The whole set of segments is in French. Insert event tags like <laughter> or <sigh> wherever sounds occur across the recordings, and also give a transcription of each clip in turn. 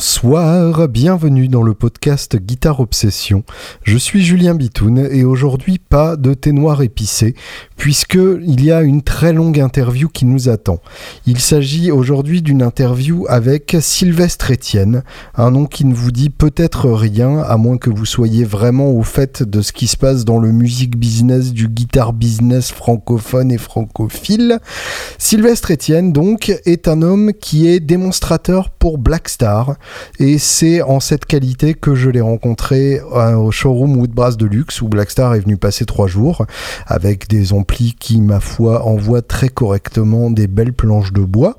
Bonsoir, bienvenue dans le podcast Guitare Obsession. Je suis Julien Bitoun et aujourd'hui pas de thé noir épicé puisque il y a une très longue interview qui nous attend. Il s'agit aujourd'hui d'une interview avec Sylvestre Etienne, un nom qui ne vous dit peut-être rien à moins que vous soyez vraiment au fait de ce qui se passe dans le music business du guitar business francophone et francophile. Sylvestre Etienne donc est un homme qui est démonstrateur pour Blackstar et c'est en cette qualité que je l'ai rencontré euh, au showroom Woodbrass de luxe où Blackstar est venu passer trois jours avec des qui, ma foi, envoient très correctement des belles planches de bois.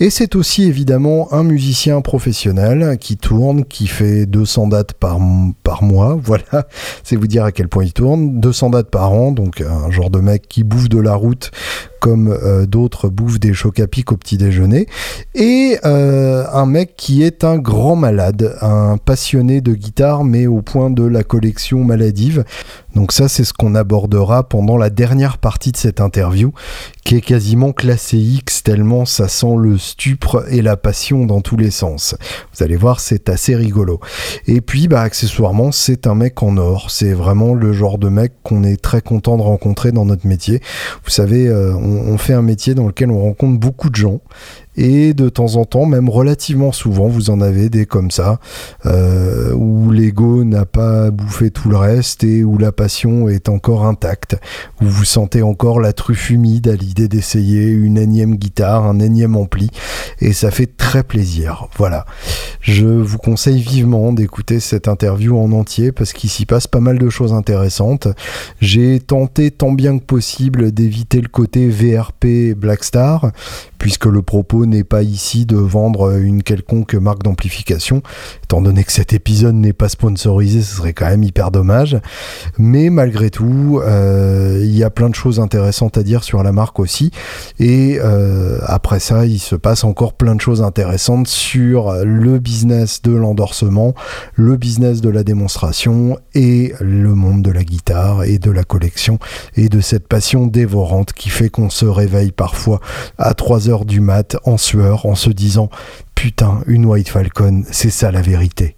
Et c'est aussi évidemment un musicien professionnel qui tourne, qui fait 200 dates par, par mois. <laughs> Voilà, c'est vous dire à quel point il tourne. 200 dates par an, donc un genre de mec qui bouffe de la route comme euh, d'autres bouffent des chocs à pic au petit déjeuner. Et euh, un mec qui est un grand malade, un passionné de guitare, mais au point de la collection maladive. Donc ça, c'est ce qu'on abordera pendant la dernière partie de cette interview, qui est quasiment classée X, tellement ça sent le stupre et la passion dans tous les sens. Vous allez voir, c'est assez rigolo. Et puis, bah, accessoirement, c'est un mec en or. C'est vraiment le genre de mec qu'on est très content de rencontrer dans notre métier. Vous savez, euh, on fait un métier dans lequel on rencontre beaucoup de gens et de temps en temps, même relativement souvent, vous en avez des comme ça, euh, où l'ego n'a pas bouffé tout le reste et où la passion est encore intacte, où vous sentez encore la truffe humide à l'idée d'essayer une énième guitare, un énième ampli, et ça fait très plaisir. Voilà. Je vous conseille vivement d'écouter cette interview en entier parce qu'il s'y passe pas mal de choses intéressantes. J'ai tenté tant bien que possible d'éviter le côté VRP Blackstar, puisque le propos n'est pas ici de vendre une quelconque marque d'amplification, étant donné que cet épisode n'est pas sponsorisé, ce serait quand même hyper dommage. Mais malgré tout, euh, il y a plein de choses intéressantes à dire sur la marque Et euh, après ça, il se passe encore plein de choses intéressantes sur le business de l'endorsement, le business de la démonstration et le monde de la guitare et de la collection et de cette passion dévorante qui fait qu'on se réveille parfois à 3 heures du mat en sueur en se disant putain une White Falcon c'est ça la vérité.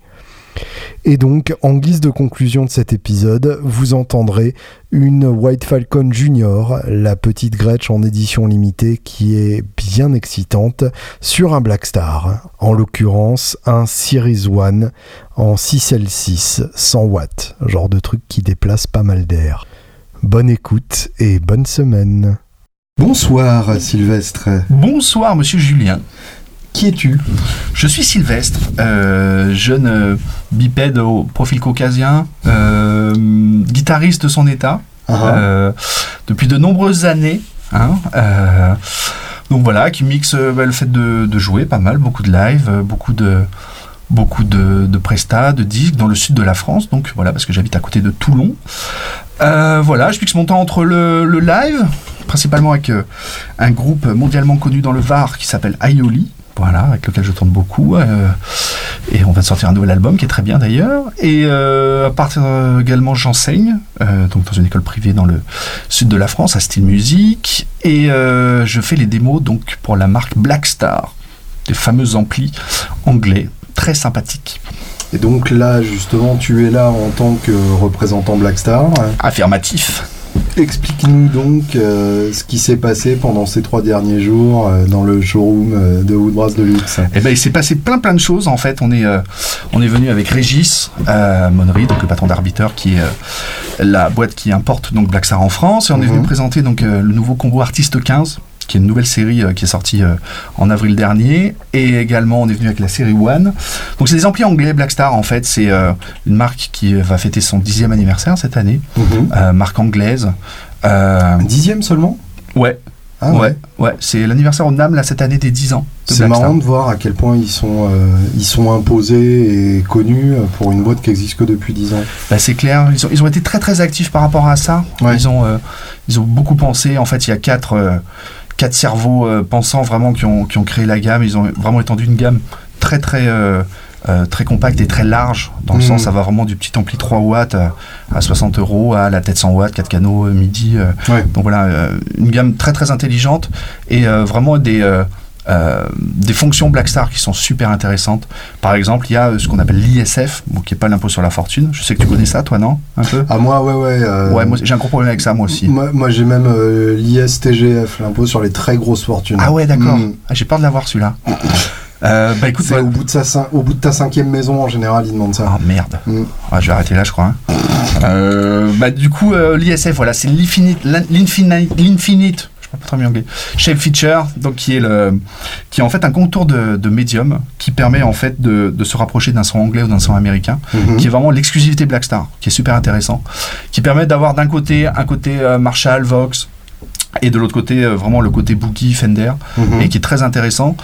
Et donc, en guise de conclusion de cet épisode, vous entendrez une White Falcon Junior, la petite Gretsch en édition limitée qui est bien excitante, sur un Black Star, en l'occurrence un Series One en 6L6 100 watts, genre de truc qui déplace pas mal d'air. Bonne écoute et bonne semaine. Bonsoir Sylvestre. Bonsoir Monsieur Julien. Qui es-tu? Je suis Sylvestre, euh, jeune euh, bipède au profil caucasien, euh, guitariste de son état, ah ah. depuis de nombreuses années. Hein, donc voilà, qui mixe bah, le fait de, jouer pas mal, beaucoup de live, beaucoup de beaucoup de, de prestats, de disques dans le sud de la France, donc voilà, parce que j'habite à côté de Toulon. voilà, je mixe mon temps entre le, le live, principalement avec euh, un groupe mondialement connu dans le Var qui s'appelle Aioli. Voilà, avec lequel je tourne beaucoup. Euh, et on va sortir un nouvel album qui est très bien d'ailleurs. Et euh, à partir également, j'enseigne, donc dans une école privée dans le sud de la France, à Style Music. Et je fais les démos donc pour la marque Blackstar, des fameux amplis anglais, très sympathiques. Et donc là, justement, tu es là en tant que représentant Blackstar. Affirmatif. Explique-nous donc euh, ce qui s'est passé pendant ces trois derniers jours euh, dans le showroom euh, de Woodbrass de luxe. Eh ben, il s'est passé plein plein de choses en fait. On est on est venu avec Régis Monnery, donc le patron d'Arbiter, qui est la boîte qui importe donc Blackstar en France, et on est venu mhm. présenter donc le nouveau combo Artiste 15 qui est une nouvelle série euh, qui est sortie euh, en avril dernier. Et également, on est venu avec la série One. Donc, c'est des amplis anglais. Blackstar, en fait, c'est euh, une marque qui va fêter son dixième anniversaire cette année. Mhm. marque anglaise. dixième seulement? Ouais. Ah ouais. ouais, C'est l'anniversaire au NAM là, cette année des 10 ans. C'est marrant de voir à quel point ils sont, ils sont imposés et connus pour une boîte qui existe que depuis 10 ans. Bah, c'est clair, ils ont, ils ont été très très actifs par rapport à ça. Ils, ont, ils ont beaucoup pensé. En fait, il y a quatre quatre cerveaux euh, pensants vraiment qui ont, qui ont, créé la gamme. Ils ont vraiment étendu une gamme très très euh, euh, très compacte et très large, dans le mmh. sens ça va vraiment du petit ampli 3 watts à, 60 euros à la tête 100 watts, 4 canaux midi. Donc voilà, une gamme très très intelligente et vraiment des des fonctions Blackstar qui sont super intéressantes. Par exemple, il y a ce qu'on appelle l'ISF, qui n'est pas l'impôt sur la fortune. Je sais que tu connais ça, toi, non? Un peu? Ah, moi, ouais, ouais. Ouais, moi, j'ai un gros problème avec ça, moi aussi. Moi, j'ai même l'ISTGF, l'impôt sur les très grosses fortunes. Ah, ouais, d'accord. Hmm. Ah, j'ai peur de l'avoir, celui-là. Euh, bah écoute, au, bout de sa, au bout de ta cinquième maison en général, il demande ça. Ah merde. Mm. Ah, je vais arrêter là, je crois. Hein. Euh, bah du coup, euh, l'ISF, voilà, c'est l'infinite, l'infinite, pas très bien anglais, shape feature, donc qui est le, qui est en fait un contour de, de médium qui permet en fait de, de se rapprocher d'un son anglais ou d'un son américain, mm-hmm. qui est vraiment l'exclusivité Blackstar, qui est super intéressant, qui permet d'avoir d'un côté un côté Marshall, Vox, et de l'autre côté euh, vraiment le côté boogie Fender mhm. et qui est très intéressant.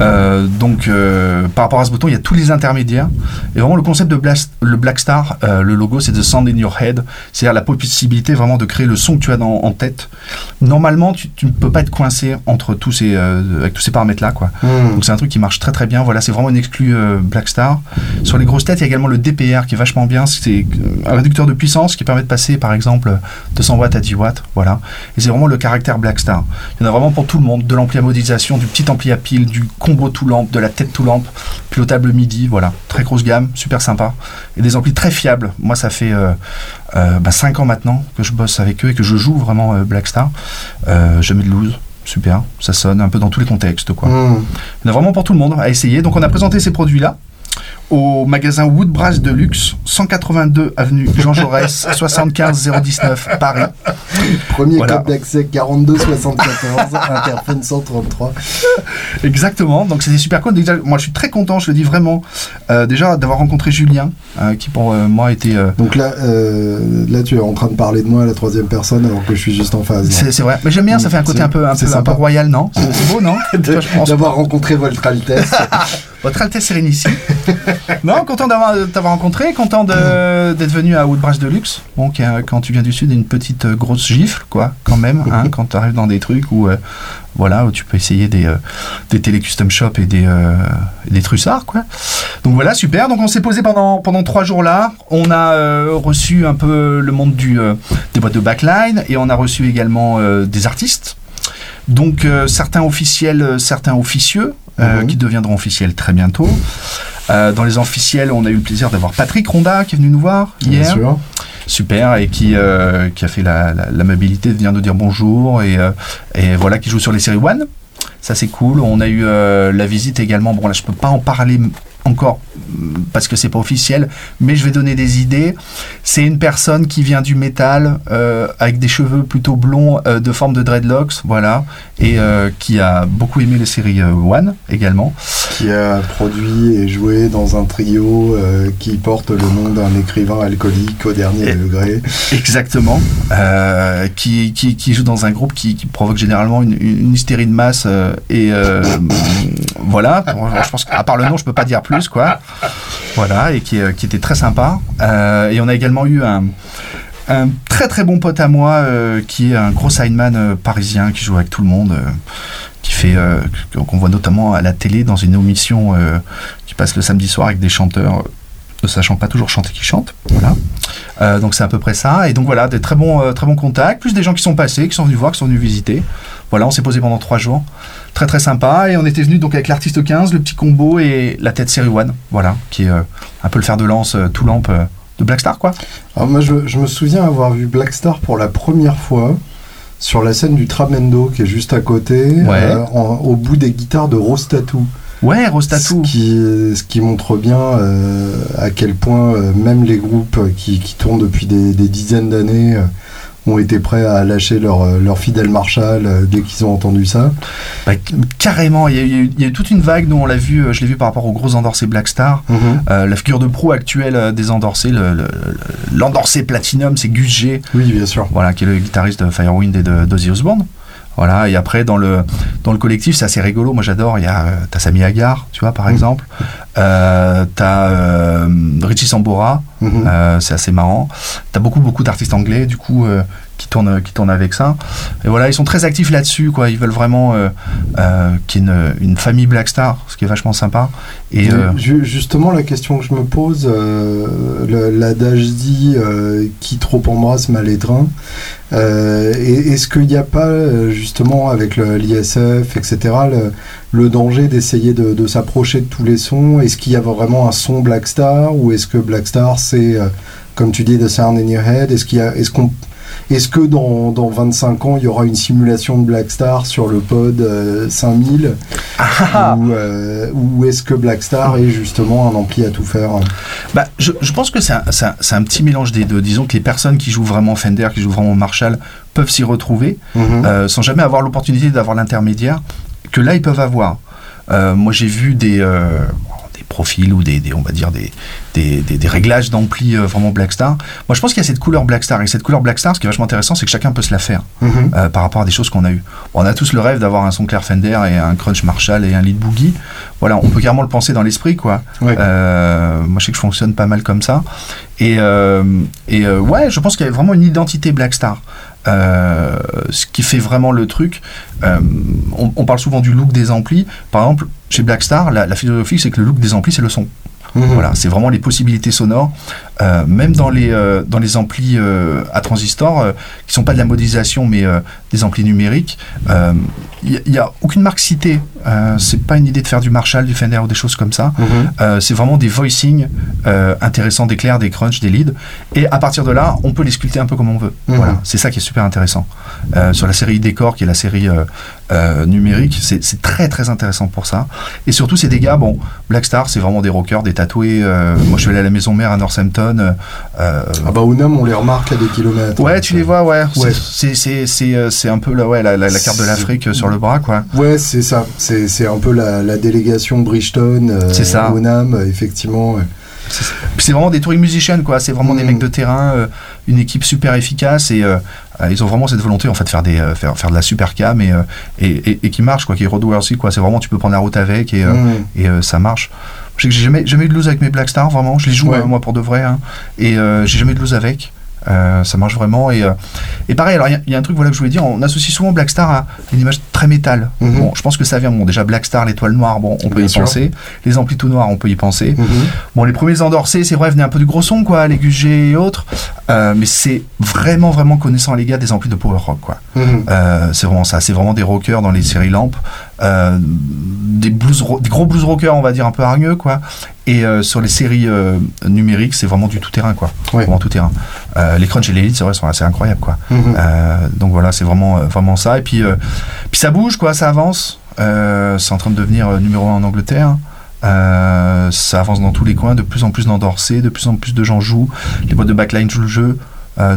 Euh, donc euh, par rapport à ce bouton il y a tous les intermédiaires. Et vraiment le concept de le Black Star le logo c'est the sound in your head. C'est-à-dire la possibilité vraiment de créer le son que tu as dans, en tête. Normalement tu, ne peux pas être coincé entre tous ces avec tous ces paramètres là quoi. Mhm. donc c'est un truc qui marche très très bien. Voilà c'est vraiment une exclu Black Star. Sur les grosses têtes il y a également le DPR qui est vachement bien. C'est un réducteur de puissance qui permet de passer par exemple 200 watts à 10 watts. Voilà. Et c'est vraiment le caractère Blackstar. Il y en a vraiment pour tout le monde, de l'ampli à modélisation, du petit ampli à pile, du combo tout lampe, de la tête tout lampe, pilotable MIDI, voilà, très grosse gamme, super sympa. Et des amplis très fiables. Moi, ça fait 5 euh, euh, bah, ans maintenant que je bosse avec eux et que je joue vraiment euh, Blackstar. je mets de loose, super, ça sonne un peu dans tous les contextes. Quoi. Hmm. Il y en a vraiment pour tout le monde à essayer. Donc on a présenté ces produits-là au magasin Woodbrass de luxe, 182 avenue Jean Jaurès, <laughs> 75 019 Paris. Premier code d'accès 42 74, Interphone 133. Exactement, donc c'était super cool. Moi je suis très content, je le dis vraiment, euh, déjà d'avoir rencontré Julien, euh, qui pour euh, moi était. Donc là, là tu es en train de parler de moi à la troisième personne alors que je suis juste en phase. C'est vrai, mais j'aime bien, ça fait un côté un peu, un peu, un peu royal, non? C'est beau, non? <laughs> D'avoir rencontré Votre Altesse. <laughs> Votre Altesse Sérénissime. <laughs> non, content d'avoir t'avoir rencontré, content d'être venu à Woodbrass de luxe. Bon, quand tu viens du sud, une petite euh, grosse gifle, quoi, quand même, hein, <laughs> quand tu arrives dans des trucs où, euh, voilà, où tu peux essayer des, euh, des télé custom shop et des, des trussards, quoi. Donc voilà, super. Donc on s'est posé pendant, pendant trois jours là. On a reçu un peu le monde du, des boîtes de backline et on a reçu également des artistes. Donc certains officiels, certains officieux, mhm. qui deviendront officiels très bientôt. Euh, dans les officiels, on a eu le plaisir d'avoir Patrick Ronda qui est venu nous voir hier. Super, et qui, euh, qui a fait l'amabilité la, de venir nous dire bonjour et, euh, et voilà, qui joue sur les séries One. Ça c'est cool. On a eu la visite également. Bon là je peux pas en parler encore parce que c'est pas officiel, mais je vais donner des idées. C'est une personne qui vient du métal euh, avec des cheveux plutôt blonds euh, de forme de dreadlocks, voilà, et euh, qui a beaucoup aimé les séries One également. Qui a produit et joué dans un trio qui porte le nom d'un écrivain alcoolique au dernier degré. Exactement. Qui, qui, joue dans un groupe qui, provoque généralement une, une, hystérie de masse et <laughs> voilà. Je pense qu'à part le nom, je peux pas dire plus quoi. Voilà, et qui, euh, était très sympa. Euh, et on a également eu un, très très bon pote à moi euh, qui est un gros sideman parisien qui joue avec tout le monde, qui fait qu'on voit notamment à la télé dans une émission qui passe le samedi soir avec des chanteurs ne sachant pas toujours chanter qui chantent. Voilà. donc c'est à peu près ça. Et donc voilà, des très bons, très bons contacts, plus des gens qui sont passés, qui sont venus voir, qui sont venus visiter. Voilà, on s'est posé pendant trois jours très très sympa. Et on était venu donc avec l'artiste 15, le petit combo et la tête série One, voilà, qui est euh, un peu le fer de lance, euh, tout lampe euh, de Blackstar, quoi. Alors moi, je, me souviens avoir vu Blackstar pour la première fois sur la scène du Tramendo qui est juste à côté, au bout des guitares de Rose Tattoo. Ouais, Rose Tattoo. Ce qui, ce qui montre bien à quel point même les groupes qui, tournent depuis des, des dizaines d'années ont été prêts à lâcher leur, euh, leur fidèle Marshall euh, dès qu'ils ont entendu ça. Bah, carrément, il y, a, eu toute une vague, nous on l'a vu, euh, je l'ai vu par rapport aux gros endorsés Black Star. Mhm. la figure de pro actuelle des endorsés, l'endorsé Platinum, c'est Gus G. Oui, bien sûr. Voilà, qui est le guitariste de Firewind et de d'Ozzy Osbourne. Voilà, et après, dans le, dans le collectif, c'est assez rigolo. Moi, j'adore. Il y a, t'as Sami Agar, tu vois, par mhm. exemple. Euh, t'as Richie Sambora, mhm. c'est assez marrant. T'as beaucoup, beaucoup d'artistes anglais, du coup, qui tournent, qui tournent avec ça. Et voilà, ils sont très actifs là-dessus, quoi. Ils veulent vraiment euh, euh, qu'il y ait une, une, famille Black Star, ce qui est vachement sympa. Et euh, justement, la question que je me pose, l'adage dit qui trop embrasse mal étreint. Est-ce qu'il n'y a pas justement avec l'ISF, etc., le danger d'essayer de, s'approcher de tous les sons? Est-ce qu'il y a vraiment un son Blackstar ou est-ce que Blackstar c'est, comme tu dis, The Sound in Your Head? Est-ce qu'il y a, est-ce qu'on est-ce que dans, dans, 25 ans, il y aura une simulation de Blackstar sur le pod 5000 ah. Ou, ou est-ce que Blackstar est justement un ampli à tout faire bah, je, je pense que c'est un, un, un, petit mélange des deux. Disons que les personnes qui jouent vraiment Fender, qui jouent vraiment Marshall, peuvent s'y retrouver mhm. euh, sans jamais avoir l'opportunité d'avoir l'intermédiaire que là ils peuvent avoir. Euh, moi j'ai vu des, euh, des profils ou des, on va dire des, des, réglages d'ampli vraiment Blackstar. Moi je pense qu'il y a cette couleur Blackstar et cette couleur Blackstar ce qui est vachement intéressant c'est que chacun peut se la faire mhm. par rapport à des choses qu'on a eues. on a tous le rêve d'avoir un son clair Fender et un crunch Marshall et un lead boogie. Voilà on peut carrément le penser dans l'esprit quoi. moi je sais que je fonctionne pas mal comme ça et, et ouais je pense qu'il y a vraiment une identité Blackstar. Euh, ce qui fait vraiment le truc. Euh, on, parle souvent du look des amplis. Par exemple, chez Blackstar, la, la philosophie, c'est que le look des amplis, c'est le son. Mhm. Voilà, c'est vraiment les possibilités sonores, euh, même dans les, dans les amplis à transistors, qui sont pas de la modélisation, mais des amplis numériques. Il n'y a, aucune marque citée. c'est pas une idée de faire du Marshall, du Fender ou des choses comme ça. Mhm. c'est vraiment des voicings intéressants, des clairs, des crunch, des leads. Et à partir de là, on peut les sculpter un peu comme on veut. Mhm. Voilà, c'est ça qui est super intéressant. sur la série Décor, qui est la série numérique, c'est très très intéressant pour ça. Et surtout, c'est des gars, bon, Blackstar, c'est vraiment des rockers, des tatoués. moi, je suis allé à la maison mère à Northampton. ah bah, Unam, on les remarque à des kilomètres. Ouais, tu les vois, ouais. ouais. C'est un peu la, ouais, la, la, la carte de l'Afrique sur le bras, quoi. Ouais, c'est ça. C'est un peu la, la délégation Bridgestone, euh, c'est ça. Bonham, effectivement. C'est vraiment des touring musicians, quoi. C'est vraiment des mm. mecs de terrain, euh, une équipe super efficace et euh, ils ont vraiment cette volonté en fait de faire des faire, faire de la super cam et, et, et, qui marche quoi, qui est roadworthy quoi. C'est vraiment tu peux prendre la route avec et, et ça marche. J'ai jamais jamais eu de loose avec mes Blackstar vraiment. Je les joue moi pour de vrai hein. et j'ai jamais eu de loose avec. Euh, ça marche vraiment. Et, euh, et pareil, alors il y, a un truc voilà, que je voulais dire, on associe souvent Blackstar à une image très métal. Mhm. Bon, je pense que ça vient, bon, déjà Blackstar, l'étoile noire, bon, on peut y penser. Les amplis tout noirs, on peut y penser. Mhm. Bon, les premiers endorsés, c'est vrai, venaient un peu du gros son, quoi, les G et autres. Euh, mais c'est vraiment, vraiment connaissant les gars des amplis de power rock, quoi. Mhm. c'est vraiment ça, c'est vraiment des rockers dans les séries lampes. Des, blues, des gros blues rockers, on va dire, un peu hargneux, quoi. Et euh, sur les séries euh, numériques, c'est vraiment du tout terrain, quoi. Vraiment tout terrain. Euh, les crunch et les leads, c'est vrai, sont assez incroyables, quoi. Mhm. donc voilà, c'est vraiment, vraiment ça. Et puis, puis ça bouge, quoi, ça avance. c'est en train de devenir numéro un en Angleterre. ça avance dans tous les coins, de plus en plus d'endorsés, de plus en plus de gens jouent. Les boîtes de backline jouent le jeu.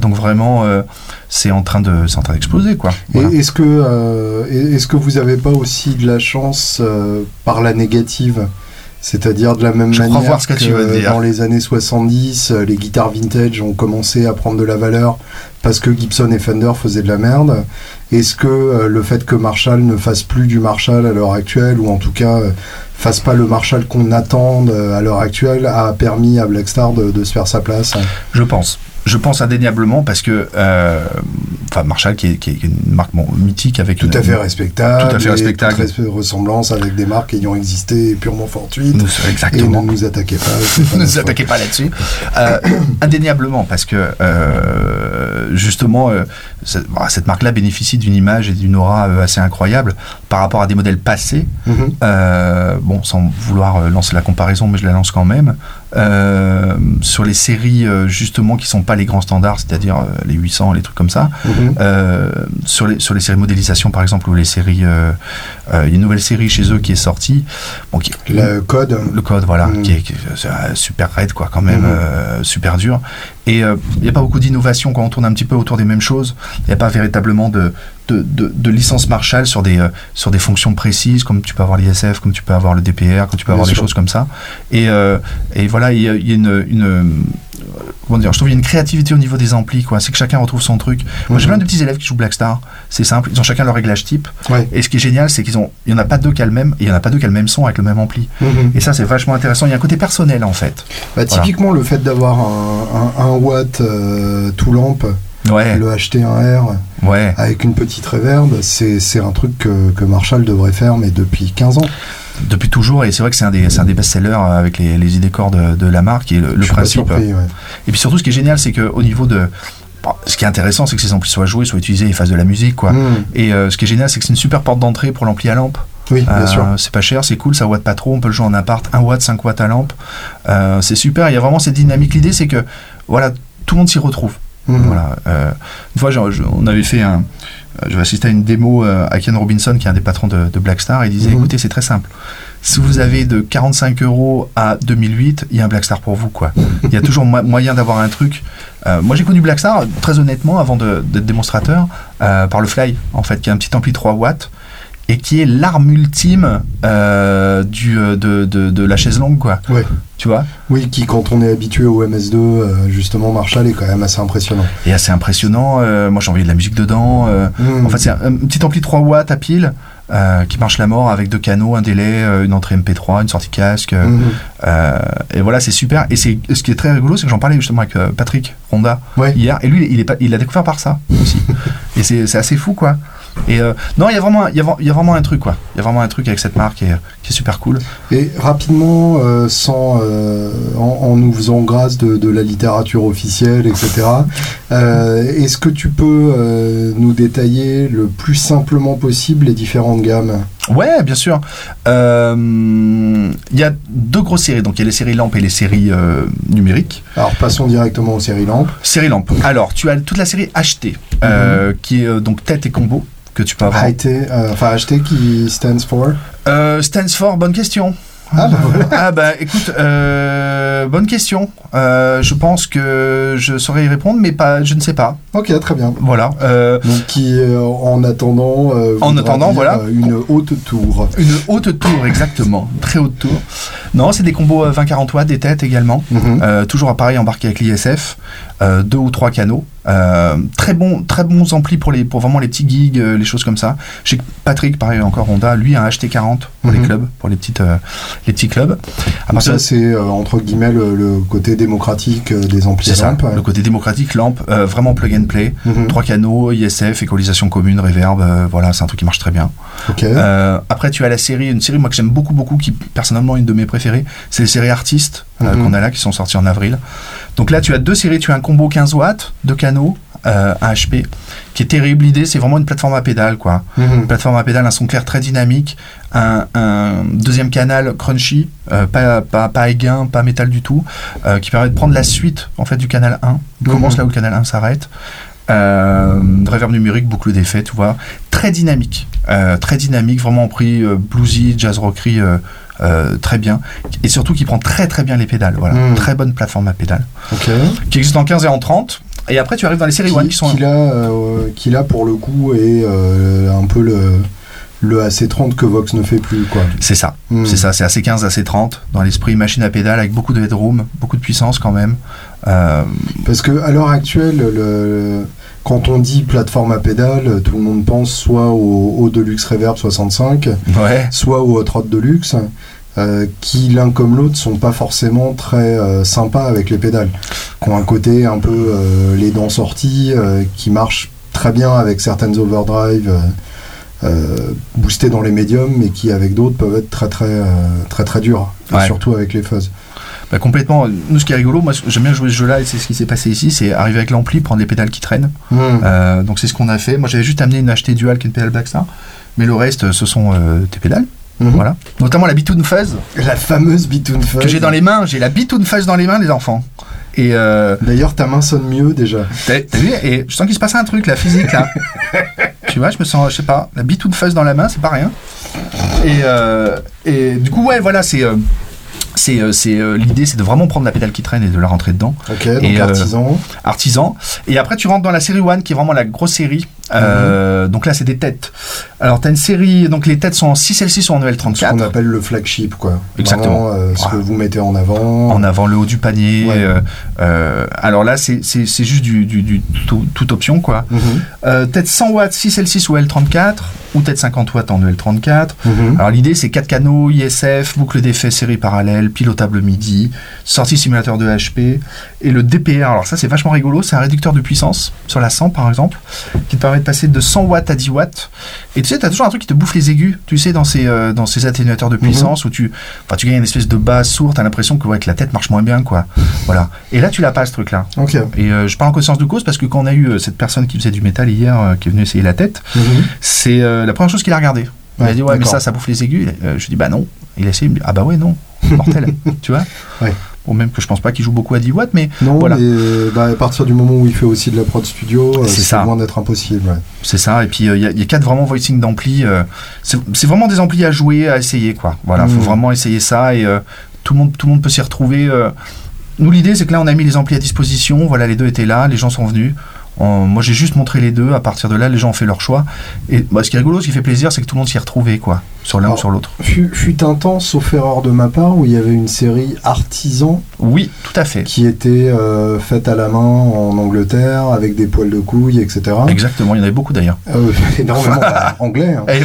Donc vraiment, c'est en train de, en train d'exploser, quoi. Est-ce que, est-ce que vous n'avez pas aussi de la chance par la négative? C'est-à-dire de la même manière que, dans les années 70, euh, les guitares vintage ont commencé à prendre de la valeur parce que Gibson et Fender faisaient de la merde. Est-ce que euh, le fait que Marshall ne fasse plus du Marshall à l'heure actuelle, ou en tout cas euh, fasse pas le Marshall qu'on attend à l'heure actuelle, a permis à Blackstar de, de se faire sa place? Je pense je pense indéniablement parce que euh, enfin Marshall qui est, une marque mythique avec tout à fait respectable, tout à fait respectable, toute ressemblance avec des marques ayant existé purement fortuites. Exactement. Et ne nous attaquez pas. <laughs> ne nous attaquez pas là-dessus. Euh, indéniablement parce que euh, justement bah, cette, marque-là bénéficie d'une image et d'une aura assez incroyable par rapport à des modèles passés. Mm-hmm. bon, sans vouloir lancer la comparaison, mais je la lance quand même. sur les séries justement qui sont pas les grands standards, c'est-à-dire euh, les 800, les trucs comme ça. Mhm. Euh, sur, les, sur les séries modélisation, par exemple, ou les séries. Euh, une nouvelle série chez eux qui est sortie. Bon, qui, le code. Le code, voilà, mhm. qui, est, super raide, quoi, quand même, mhm. super dur. Et il n'y a pas beaucoup d'innovation quand on tourne un petit peu autour des mêmes choses. Il n'y a pas véritablement de, de, de, licence Marshall sur des, sur des fonctions précises, comme tu peux avoir l'ISF, comme tu peux avoir le DPR, comme tu peux avoir des choses comme ça. Et, et voilà, il y a, y a une, une comment dire, je trouve qu'il y a une créativité au niveau des amplis, quoi. C'est que chacun retrouve son truc. Moi, j'ai mhm. plein de petits élèves qui jouent Blackstar. C'est simple, ils ont chacun leur réglage type. Et ce qui est génial, c'est qu'ils ont, il y en a pas deux qui a le même, il y en a pas deux qui a le même son avec le même ampli. Mhm. Et ça, c'est vachement intéressant. Il y a un côté personnel, en fait. Bah, typiquement, le fait d'avoir un, un, watt euh, tout lampe. Le HT1R avec une petite reverb, c'est un truc que, que Marshall devrait faire, mais depuis 15 ans depuis toujours et c'est vrai que c'est un des, des best-sellers avec les, les idées corps de, de, la marque et le, principe. Et puis surtout, ce qui est génial, c'est qu'au niveau de ce qui est intéressant, c'est que ces amplis soient joués, soient utilisés et fassent de la musique, quoi. Hmm. Et euh, ce qui est génial, c'est que c'est une super porte d'entrée pour l'ampli à lampe. Oui, bien sûr. C'est pas cher, c'est cool, ça watt pas trop, on peut le jouer en appart, 1 watt, 5 watts à lampe. c'est super, il y a vraiment cette dynamique. L'idée, c'est que voilà, tout le monde s'y retrouve. Voilà. une fois, on avait fait un. Je vais assister à une démo à Ken Robinson, qui est un des patrons de, de Blackstar, et il disait mhm. écoutez, c'est très simple. Si vous avez de 45 euros à 2008, il y a un Blackstar pour vous. quoi. Il y a toujours moyen d'avoir un truc. Euh, moi, j'ai connu Blackstar, très honnêtement, avant d'être démonstrateur, euh, par le Fly, en fait, qui est un petit ampli 3 watts et qui est l'arme ultime euh, du, de, de, de, la chaise longue, quoi. Ouais. Tu vois? Oui, qui, quand on est habitué au MS2, justement, Marshall est quand même assez impressionnant. Et assez impressionnant. moi, j'ai envoyé de la musique dedans. Mmh. En fait, c'est un, un, petit ampli 3 watts à pile. Euh, qui marche la mort avec deux canaux, un délai, euh, une entrée MP3, une sortie casque. Euh, et voilà, c'est super. Et c'est ce qui est très rigolo, c'est que j'en parlais justement avec Patrick Ronda hier, et lui, il, est pas, il a découvert par ça aussi. <laughs> et c'est assez fou, quoi. Et euh, non, il y, a vraiment, y, a, y a vraiment un truc, quoi. Il y a vraiment un truc avec cette marque qui est, qui est super cool. Et rapidement, euh, sans, euh, en, nous faisant grâce de, de, la littérature officielle, etc., <laughs> est-ce que tu peux nous détailler le plus simplement possible les différentes gammes? Ouais, bien sûr. Il y a deux grosses séries. Donc, il y a les séries lampes et les séries numériques. Alors, passons directement aux séries lampes. Séries lampes. Alors, tu as toute la série HT, mhm. qui est donc tête et combo que tu peux avoir. Euh, enfin, HT qui stands for euh, Stands for, bonne question. Ah bah, <laughs> ah bah écoute, euh, bonne question. Euh, je pense que je saurais y répondre, mais pas, je ne sais pas. Ok, très bien. Voilà. Donc qui, en attendant, en attendant, voilà, une haute tour. Une haute tour, exactement, <laughs> très haute tour. Non, c'est des combos 20-40 watts, des têtes également. Mhm. toujours appareil embarqué avec l'ISF, deux ou trois canaux. Euh, très bon, très bons amplis pour les, pour vraiment les petits gigs, euh, les choses comme ça. Chez Patrick, pareil encore Honda, lui a un HT40 pour les mhm. clubs, pour les petites, euh, les petits clubs. Donc ça c'est entre guillemets le, côté démocratique des amplis C'est ça, le côté démocratique lampe, vraiment plug and play, mhm. trois canaux, ISF, équalisation commune, reverb, voilà, c'est un truc qui marche très bien. après tu as la série, une série moi que j'aime beaucoup beaucoup, qui personnellement une de mes préférées, c'est les séries artistes mhm. qu'on a là, qui sont sorties en avril. Donc là, tu as deux séries, tu as un combo 15 watts, de canaux, euh, un HP, qui est terrible. L'idée, c'est vraiment une plateforme à pédale, quoi. Mhm. Une plateforme à pédale, un son clair très dynamique, un, deuxième canal crunchy, euh, pas, pas, pas aiguin, pas métal du tout, euh, qui permet de prendre la suite, en fait, du canal 1. Il commence mhm. là où le canal 1 s'arrête. Euh, reverb numérique, boucle d'effet, tu vois. Très dynamique. très dynamique, vraiment pris bluesy, jazz rockery. Euh, très bien et surtout qui prend très très bien les pédales voilà hmm. très bonne plateforme à pédales qui existe en 15 et en 30 et après tu arrives dans les séries One qui sont qui là, euh, qui là pour le coup est euh, un peu le le AC30 que Vox ne fait plus quoi. C'est ça, hmm. c'est ça, c'est AC15, AC30 dans l'esprit machine à pédales avec beaucoup de headroom, beaucoup de puissance quand même. Parce que à l'heure actuelle, le, quand on dit plateforme à pédale, tout le monde pense soit au, au Deluxe Reverb 65, soit au Hot Rod Deluxe. Euh, qui l'un comme l'autre sont pas forcément très euh, sympas avec les pédales, qui ont un côté un peu euh, les dents sorties, qui marchent très bien avec certaines overdrive boostées dans les médiums, mais qui avec d'autres peuvent être très très très très, durs, surtout avec les fuzz. Bah, complètement. Nous, ce qui est rigolo, moi, j'aime bien jouer ce jeu-là et c'est ce qui s'est passé ici, c'est arriver avec l'ampli, prendre les pédales qui traînent. Hmm. Euh, donc c'est ce qu'on a fait. Moi, j'avais juste amené une HT Dual qui est une pédale Blackstar, mais le reste, ce sont euh, tes pédales. Hmm. Voilà. Notamment la Bitoon Fuzz. La fameuse Bitoon Fuzz. Que j'ai dans les mains. J'ai la Bitoon Fuzz dans les mains, les enfants. Et euh, D'ailleurs, ta main sonne mieux déjà. T'as vu? Et je sens qu'il se passe un truc, la physique là. <laughs> tu vois, je me sens, je sais pas, la Bitoon Fuzz dans la main, c'est pas rien. Et, et du coup, ouais, voilà, c'est c'est euh, euh, l'idée c'est de vraiment prendre la pédale qui traîne et de la rentrer dedans. Ok donc et, euh, artisan. artisan. Et après tu rentres dans la série One qui est vraiment la grosse série euh, donc là, c'est des têtes. Alors, tu as une série, donc les têtes sont en 6 L6 ou en L34. Ce qu'on appelle le flagship, quoi. Exactement. Euh, ce que vous mettez en avant. En avant, le haut du panier. Euh, alors là, c'est juste du, du, du tout, toute option, quoi. Mhm. tête 100 watts, 6 L6 ou L34, ou tête 50 watts en L34. Mhm. Alors l'idée, c'est 4 canaux, ISF, boucle d'effet série parallèle, pilotable MIDI, sortie simulateur de HP, et le DPR. Alors ça, c'est vachement rigolo. C'est un réducteur de puissance sur la 100, par exemple, qui te permet de passer de 100 watts à 10 watts. Et tu sais, tu as toujours un truc qui te bouffe les aigus, tu sais, dans ces, euh, dans ces atténuateurs de puissance mhm. où tu, tu gagnes une espèce de basse sourde, tu as l'impression que, ouais, que la tête marche moins bien, quoi. Voilà. Et là, tu l'as pas, ce truc-là. Et euh, je parle en conscience de cause parce que quand on a eu euh, cette personne qui faisait du métal hier, qui est venue essayer la tête, mhm. c'est la première chose qu'il a regardé. il a dit ouais mais ça ça bouffe les aigus. je dis bah non. Il a essayé, ah bah ouais non, mortel, <laughs> tu vois. Ouais. Bon, même que je pense pas qu'il joue beaucoup à 10 watts, mais non, voilà. Mais, bah, à partir du moment où il fait aussi de la prod studio, c'est loin d'être impossible. Ouais. C'est ça, et puis il y, a quatre vraiment voicing d'ampli. c'est vraiment des amplis à jouer, à essayer, quoi. Voilà, faut mm. vraiment essayer ça et tout, le monde, tout le monde peut s'y retrouver. Nous, l'idée, c'est que là, on a mis les amplis à disposition. Voilà, les deux étaient là, les gens sont venus. moi, j'ai juste montré les deux. À partir de là, les gens ont fait leur choix. Et bah, ce qui est rigolo, ce qui fait plaisir, c'est que tout le monde s'y est retrouvé, quoi sur l'un ou sur l'autre. Fut, un temps, sauf erreur de ma part, où il y avait une série Artisan. Oui, tout à fait. Qui était euh, faite à la main en Angleterre, avec des poils de couilles, etc. Exactement, il y en avait beaucoup d'ailleurs. Euh, <laughs> énormément, bah, <laughs> anglais. Hein. Et,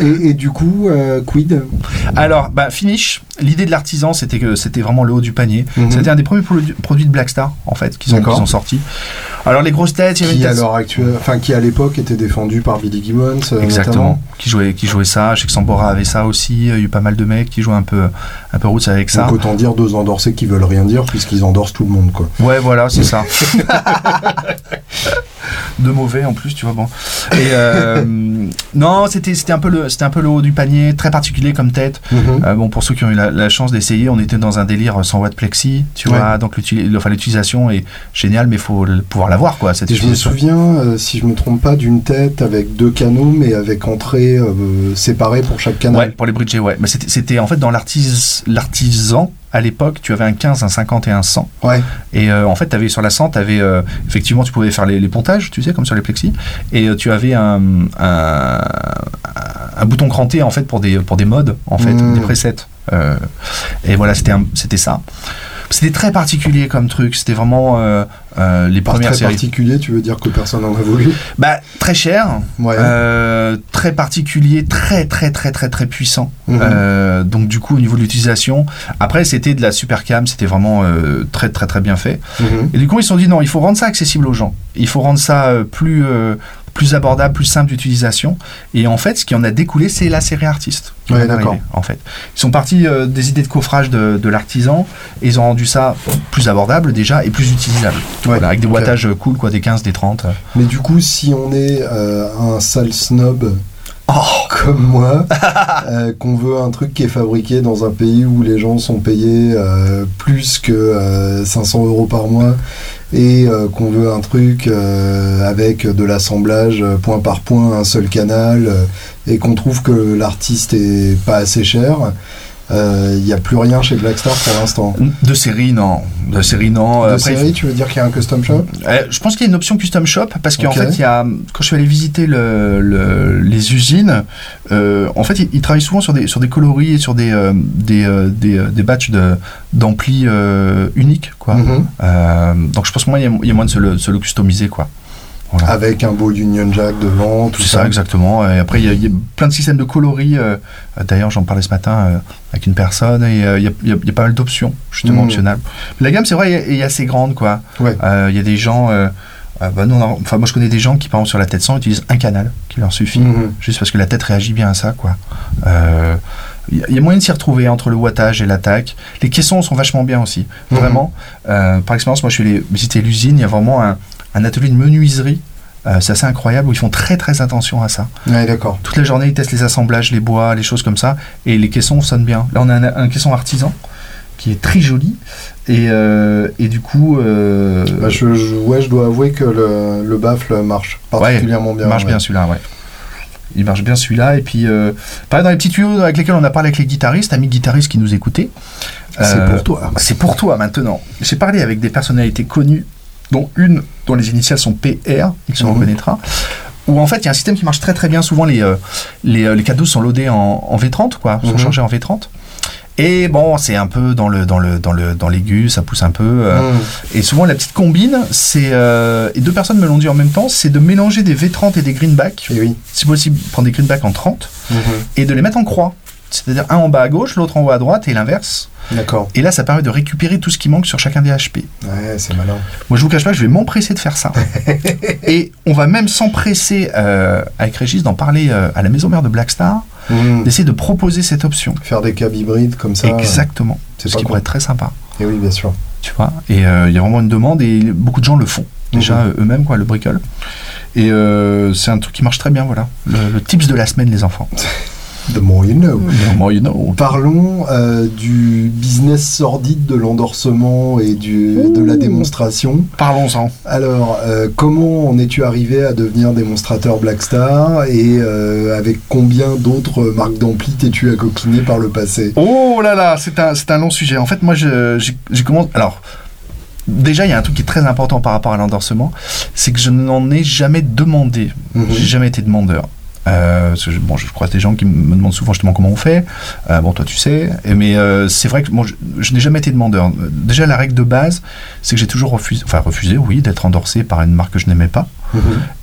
eh, Et, et, du coup, euh, quid? Alors, bah, Finish, l'idée de l'artisan, c'était que c'était vraiment le haut du panier. Mhm. C'était un des premiers produits de Blackstar, en fait, qui sont, sortis. Alors, les grosses têtes, il y avait qui, à l'heure actuelle, enfin, qui à l'époque était défendu par Billy Gibbons. Exactement. Qui jouait, qui jouait ça. chez sais avait ça aussi. Il y a eu pas mal de mecs qui jouent un peu, un peu roots avec ça. Donc autant dire deux endorsés qui veulent rien dire puisqu'ils endorsent tout le monde, quoi. Ouais, voilà, c'est ça. <laughs> de mauvais en plus, tu vois. Bon. Et euh, non, c'était c'était un peu le c'était un peu le haut du panier, très particulier comme tête. Mhm. Euh, bon, pour ceux qui ont eu la, chance d'essayer, on était dans un délire 100 watts plexi, tu vois. Donc l'utilisation est géniale, mais il faut pouvoir l'avoir, quoi. Cette je me souviens, euh, si je me trompe pas, d'une tête avec deux canaux, mais avec entrée séparée pour chaque canal. Ouais, pour les bridges, ouais. Mais c'était en fait dans l'artisan à l'époque, tu avais un 15, un 50 et un 100. Ouais. Et euh, en fait, avais sur la 100, tu avais euh, effectivement, tu pouvais faire les, pontages, tu sais, comme sur les plexis. Et euh, tu avais un, un, bouton cranté en fait pour des, pour des modes, en fait, mmh. des presets. et voilà, c'était ça. C'était très particulier comme truc. C'était vraiment euh, euh, les premières très particulier, tu veux dire que personne n'en a voulu? Bah très cher, euh, très particulier, très très très très très puissant. Mhm. donc du coup au niveau de l'utilisation, après c'était de la super cam, c'était vraiment très très très bien fait. Mhm. Et du coup ils se sont dit non, il faut rendre ça accessible aux gens. Il faut rendre ça plus plus abordable, plus simple d'utilisation. Et en fait, ce qui en a découlé, c'est la série artiste. Ouais, d'accord. En fait, ils sont partis euh, des idées de coffrage de, l'artisan et ils ont rendu ça plus abordable déjà et plus utilisable. voilà, avec des wattages cool, quoi, des 15, des 30. Mais du coup, si on est euh, un sale snob Oh. comme moi, <laughs> euh, qu'on veut un truc qui est fabriqué dans un pays où les gens sont payés plus que 500 euros par mois et euh, qu'on veut un truc euh, avec de l'assemblage euh, point par point, un seul canal, et qu'on trouve que l'artiste est pas assez cher, il euh, n'y a plus rien chez Blackstar pour l'instant. De série, non. De série, non. De série, tu veux dire qu'il y a un custom shop? Euh, Je pense qu'il y a une option custom shop parce qu'en fait, il y a, quand je suis allé visiter le, les usines, euh, en fait, ils, travaillent souvent sur des, sur des coloris et sur des, des, des, des, batchs d'ampli uniques. Quoi. Mhm. donc je pense qu'il y, y, a moyen de se le, se le customiser. Quoi. Avec un beau Union Jack devant, tout ça. ça. exactement. Et après, il y, a plein de systèmes de coloris. Euh, d'ailleurs, j'en parlais ce matin euh, avec une personne et euh, il y, a pas mal d'options, justement, mmh. optionnelles. La gamme, c'est vrai, est, assez grande, quoi. Il y a des gens. Bah, enfin, moi, je connais des gens qui, par exemple, sur la tête 100, utilisent un canal qui leur suffit, mmh. juste parce que la tête réagit bien à ça, quoi. Il y a moyen de s'y retrouver entre le wattage et l'attaque. Les caissons sont vachement bien aussi, mmh. vraiment. par expérience, moi je suis allé visiter l'usine, il y a vraiment un, un atelier de menuiserie. Euh, c'est assez incroyable où ils font très très attention à ça. Ouais, d'accord. Toute la journée, ils testent les assemblages, les bois, les choses comme ça, et les caissons sonnent bien. Là, on a un, caisson artisan qui est très joli, et, euh, et du coup. Euh, bah, je, ouais, je dois avouer que le, le baffle marche particulièrement bien. Il marche bien celui-là, ouais. Il marche bien celui-là, et puis pareil dans les petits tuyaux avec lesquels on a parlé avec les guitaristes, amis guitaristes qui nous écoutaient. c'est pour toi. C'est pour toi maintenant. J'ai parlé avec des personnalités connues dont une dont les initiales sont PR, il se mhm. reconnaîtra, où en fait il y a un système qui marche très très bien. Souvent les, euh, les, euh, les cadeaux sont loadés en, en V30, quoi, sont mhm. chargés en V30. Et bon, c'est un peu dans le dans le dans le dans l'aigu, ça pousse un peu. Euh, mhm. Et souvent la petite combine, c'est et deux personnes me l'ont dit en même temps, c'est de mélanger des V30 et des greenbacks. Oui. Si possible, prendre des greenbacks en 30 et de les mettre en croix. C'est-à-dire un en bas à gauche, l'autre en haut à droite et l'inverse. D'accord. Et là, ça permet de récupérer tout ce qui manque sur chacun des HP. Ouais, c'est malin. Moi, je vous cache pas, je vais m'empresser de faire ça. <laughs> et on va même s'empresser euh, avec Régis d'en parler euh, à la maison mère de Blackstar, mmh. d'essayer de proposer cette option. Faire des câbles hybrides comme ça. Exactement. C'est ce qui pourrait être très sympa. Et oui, bien sûr. Tu vois. Et euh, il y a vraiment une demande et beaucoup de gens le font déjà mmh. eux-mêmes, quoi, le bricole. Et c'est un truc qui marche très bien, voilà. Le, le tips de la semaine, les enfants. <laughs> The more you know. The more you know. Parlons euh, du business sordide de l'endorsement et du, de la démonstration. Parlons-en. Alors, euh, comment en es-tu arrivé à devenir démonstrateur Blackstar et euh, avec combien d'autres marques d'ampli t'es-tu à coquiner par le passé? Oh là là, c'est un, un, long sujet. En fait, moi, j'ai commencé. Alors. Déjà, il y a un truc qui est très important par rapport à l'endorsement, c'est que je n'en ai jamais demandé. Mhm. J'ai jamais été demandeur. Euh, je, bon, je crois que des gens qui me demandent souvent justement comment on fait. Euh, bon, toi, tu sais. Mais euh, c'est vrai que bon, je, n'ai jamais été demandeur. Déjà, la règle de base, c'est que j'ai toujours refusé, enfin refusé, oui, d'être endorsé par une marque que je n'aimais pas. Mhm.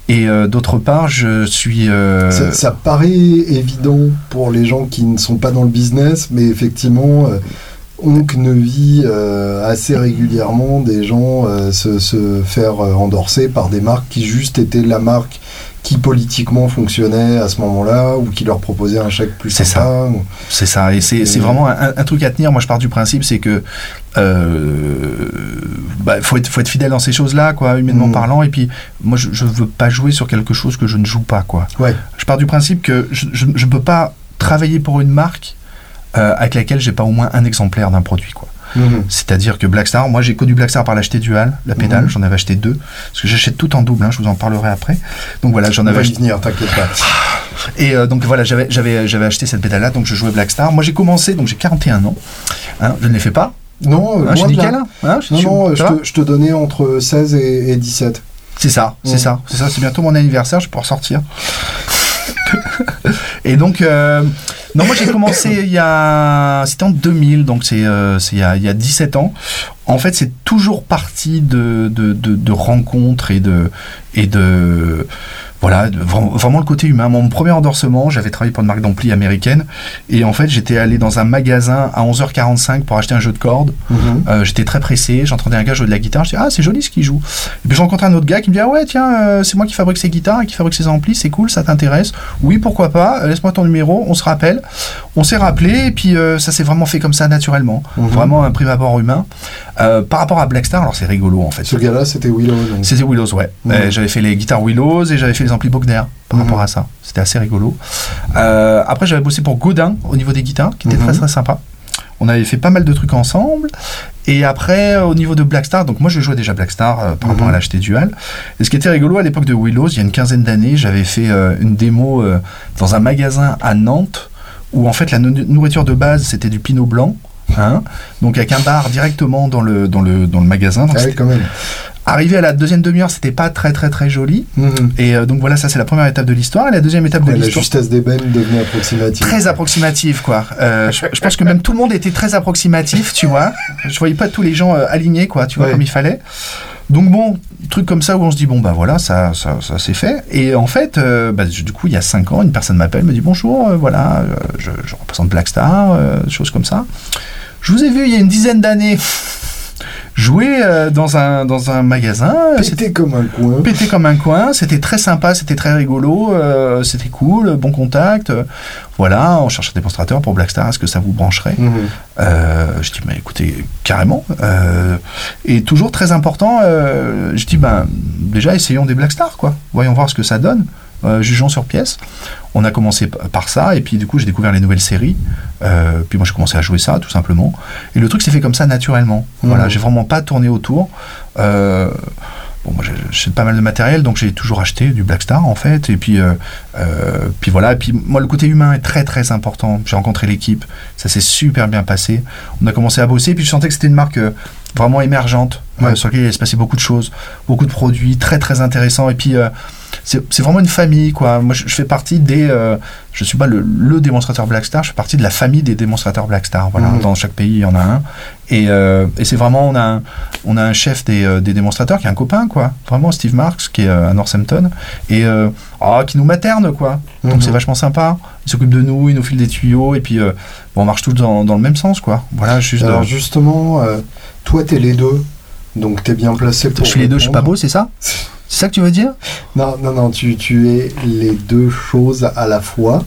Et d'autre part, je suis. Ça, ça, paraît évident pour les gens qui ne sont pas dans le business, mais effectivement. Onk ne vit assez régulièrement des gens se, se, faire endorser par des marques qui juste étaient la marque qui politiquement fonctionnait à ce moment-là ou qui leur proposait un chèque plus C'est ça. C'est ça. Et c'est vraiment un, truc à tenir. Moi, je pars du principe, c'est que euh, bah, faut, être, faut être fidèle dans ces choses-là, quoi, humainement mm. parlant. Et puis, moi, je, ne veux pas jouer sur quelque chose que je ne joue pas, quoi. Ouais. Je pars du principe que je ne peux pas travailler pour une marque euh, avec laquelle j'ai pas au moins un exemplaire d'un produit, quoi. Mhm. C'est-à-dire que Blackstar, moi j'ai connu Blackstar par l'acheter dual, la pédale, mhm. j'en avais acheté deux, parce que j'achète tout en double, hein, je vous en parlerai après. Donc voilà, j'en avais acheté. t'inquiète pas. Et euh, donc voilà, j'avais, acheté cette pédale-là, donc je jouais Blackstar. Moi j'ai commencé, donc j'ai 41 ans, hein, je ne l'ai fait pas. Non, hein, je suis nickel. Hein, non, non, je te, je te, donnais entre 16 et, 17. C'est ça, c'est ça, c'est ça, c'est bientôt mon anniversaire, je pouvoir sortir. <laughs> et donc, euh, non, moi j'ai commencé il y a. C'était en 2000, donc c'est euh, il, y a, il y a 17 ans. En fait, c'est toujours parti de, de, de, de rencontres et de. Et de voilà, vraiment le côté humain. Mon premier endorsement, j'avais travaillé pour une marque d'ampli américaine, et en fait, j'étais allé dans un magasin à 11h45 pour acheter un jeu de cordes. Mhm. Euh, j'étais très pressé, j'entendais un gars jouer de la guitare, je dis ah c'est joli ce qu'il joue. Et puis rencontre un autre gars qui me dit ah ouais tiens euh, c'est moi qui fabrique ces guitares et qui fabrique ces amplis, c'est cool, ça t'intéresse Oui pourquoi pas, euh, laisse-moi ton numéro, on se rappelle. On s'est rappelé et puis ça s'est vraiment fait comme ça naturellement, mhm. vraiment un prime abord humain. par rapport à Blackstar, alors c'est rigolo en fait. Ce gars-là c'était Willows. C'était Willows ouais. Mhm. j'avais fait les guitares Willows et j'avais fait les amplis Bogner par mhm. rapport à ça. C'était assez rigolo. Euh, après, j'avais bossé pour Godin au niveau des guitares, qui était très mhm. très sympa. On avait fait pas mal de trucs ensemble. Et après, au niveau de Blackstar, donc moi je jouais déjà Blackstar euh, par rapport à mhm. l'acheter Dual. Et ce qui était rigolo à l'époque de Willows, il y a une quinzaine d'années, j'avais fait euh, une démo dans un magasin à Nantes où en fait la nourriture de base c'était du pinot blanc. Hein, donc avec un bar directement dans le, dans le, dans le magasin. ah oui, quand même. Arrivé à la deuxième demi-heure, c'était pas très très très joli. Mhm. Et euh, donc voilà, ça c'est la première étape de l'histoire. Et la deuxième étape de l'histoire. La justesse d'ébène devenue approximative. Très approximative, quoi. Euh, je, pense que même tout le monde était très approximatif, tu vois. Je voyais pas tous les gens euh, alignés, quoi, tu vois, comme il fallait. Donc bon, truc comme ça où on se dit bon bah voilà ça ça, ça c'est fait et en fait bah, du coup il y a cinq ans une personne m'appelle me dit bonjour voilà je, je, représente Blackstar choses comme ça je vous ai vu il y a une dizaine d'années jouer euh, dans, un, dans un magasin. Pété comme un coin. Pété comme un coin. C'était très sympa, c'était très rigolo, euh, c'était cool, bon contact. voilà, on cherche un démonstrateur pour Blackstar, est-ce que ça vous brancherait mhm. euh, Je dis, bah, écoutez, carrément. et toujours très important, je dis, ben, déjà, essayons des Blackstar, quoi. Voyons voir ce que ça donne. Euh, jugeons sur pièce. On a commencé par ça, et puis du coup j'ai découvert les nouvelles séries. Euh, puis moi j'ai commencé à jouer ça tout simplement. Et le truc s'est fait comme ça naturellement. Mmh. Voilà, j'ai vraiment pas tourné autour. Euh, bon, moi j'ai pas mal de matériel, donc j'ai toujours acheté du Blackstar en fait. Et puis, puis voilà. Et puis moi le côté humain est très très important. J'ai rencontré l'équipe, ça s'est super bien passé. On a commencé à bosser, puis je sentais que c'était une marque vraiment émergente, sur laquelle il se passait beaucoup de choses, beaucoup de produits très très intéressants. Et puis c'est vraiment une famille, quoi. Moi, je, fais partie des. Euh, je suis pas le, démonstrateur Blackstar, je fais partie de la famille des démonstrateurs Blackstar. Voilà, mmh. dans chaque pays, il y en a un. Et, euh, et c'est vraiment, on a, un, on a un chef des, euh, des, démonstrateurs qui est un copain, quoi. Vraiment, Steve Marks, qui est à Northampton, et oh, qui nous materne, quoi. Donc mmh. c'est vachement sympa. Il s'occupe de nous, il nous file des tuyaux, et puis bon, on marche tous dans, dans, le même sens, quoi. Voilà, juste. Alors, justement, toi, t'es les deux. Donc t'es bien placé pour. Je suis les deux, je suis pas beau, c'est ça <laughs> C'est ça que tu veux dire Non, non, non, tu, tu es les deux choses à la fois.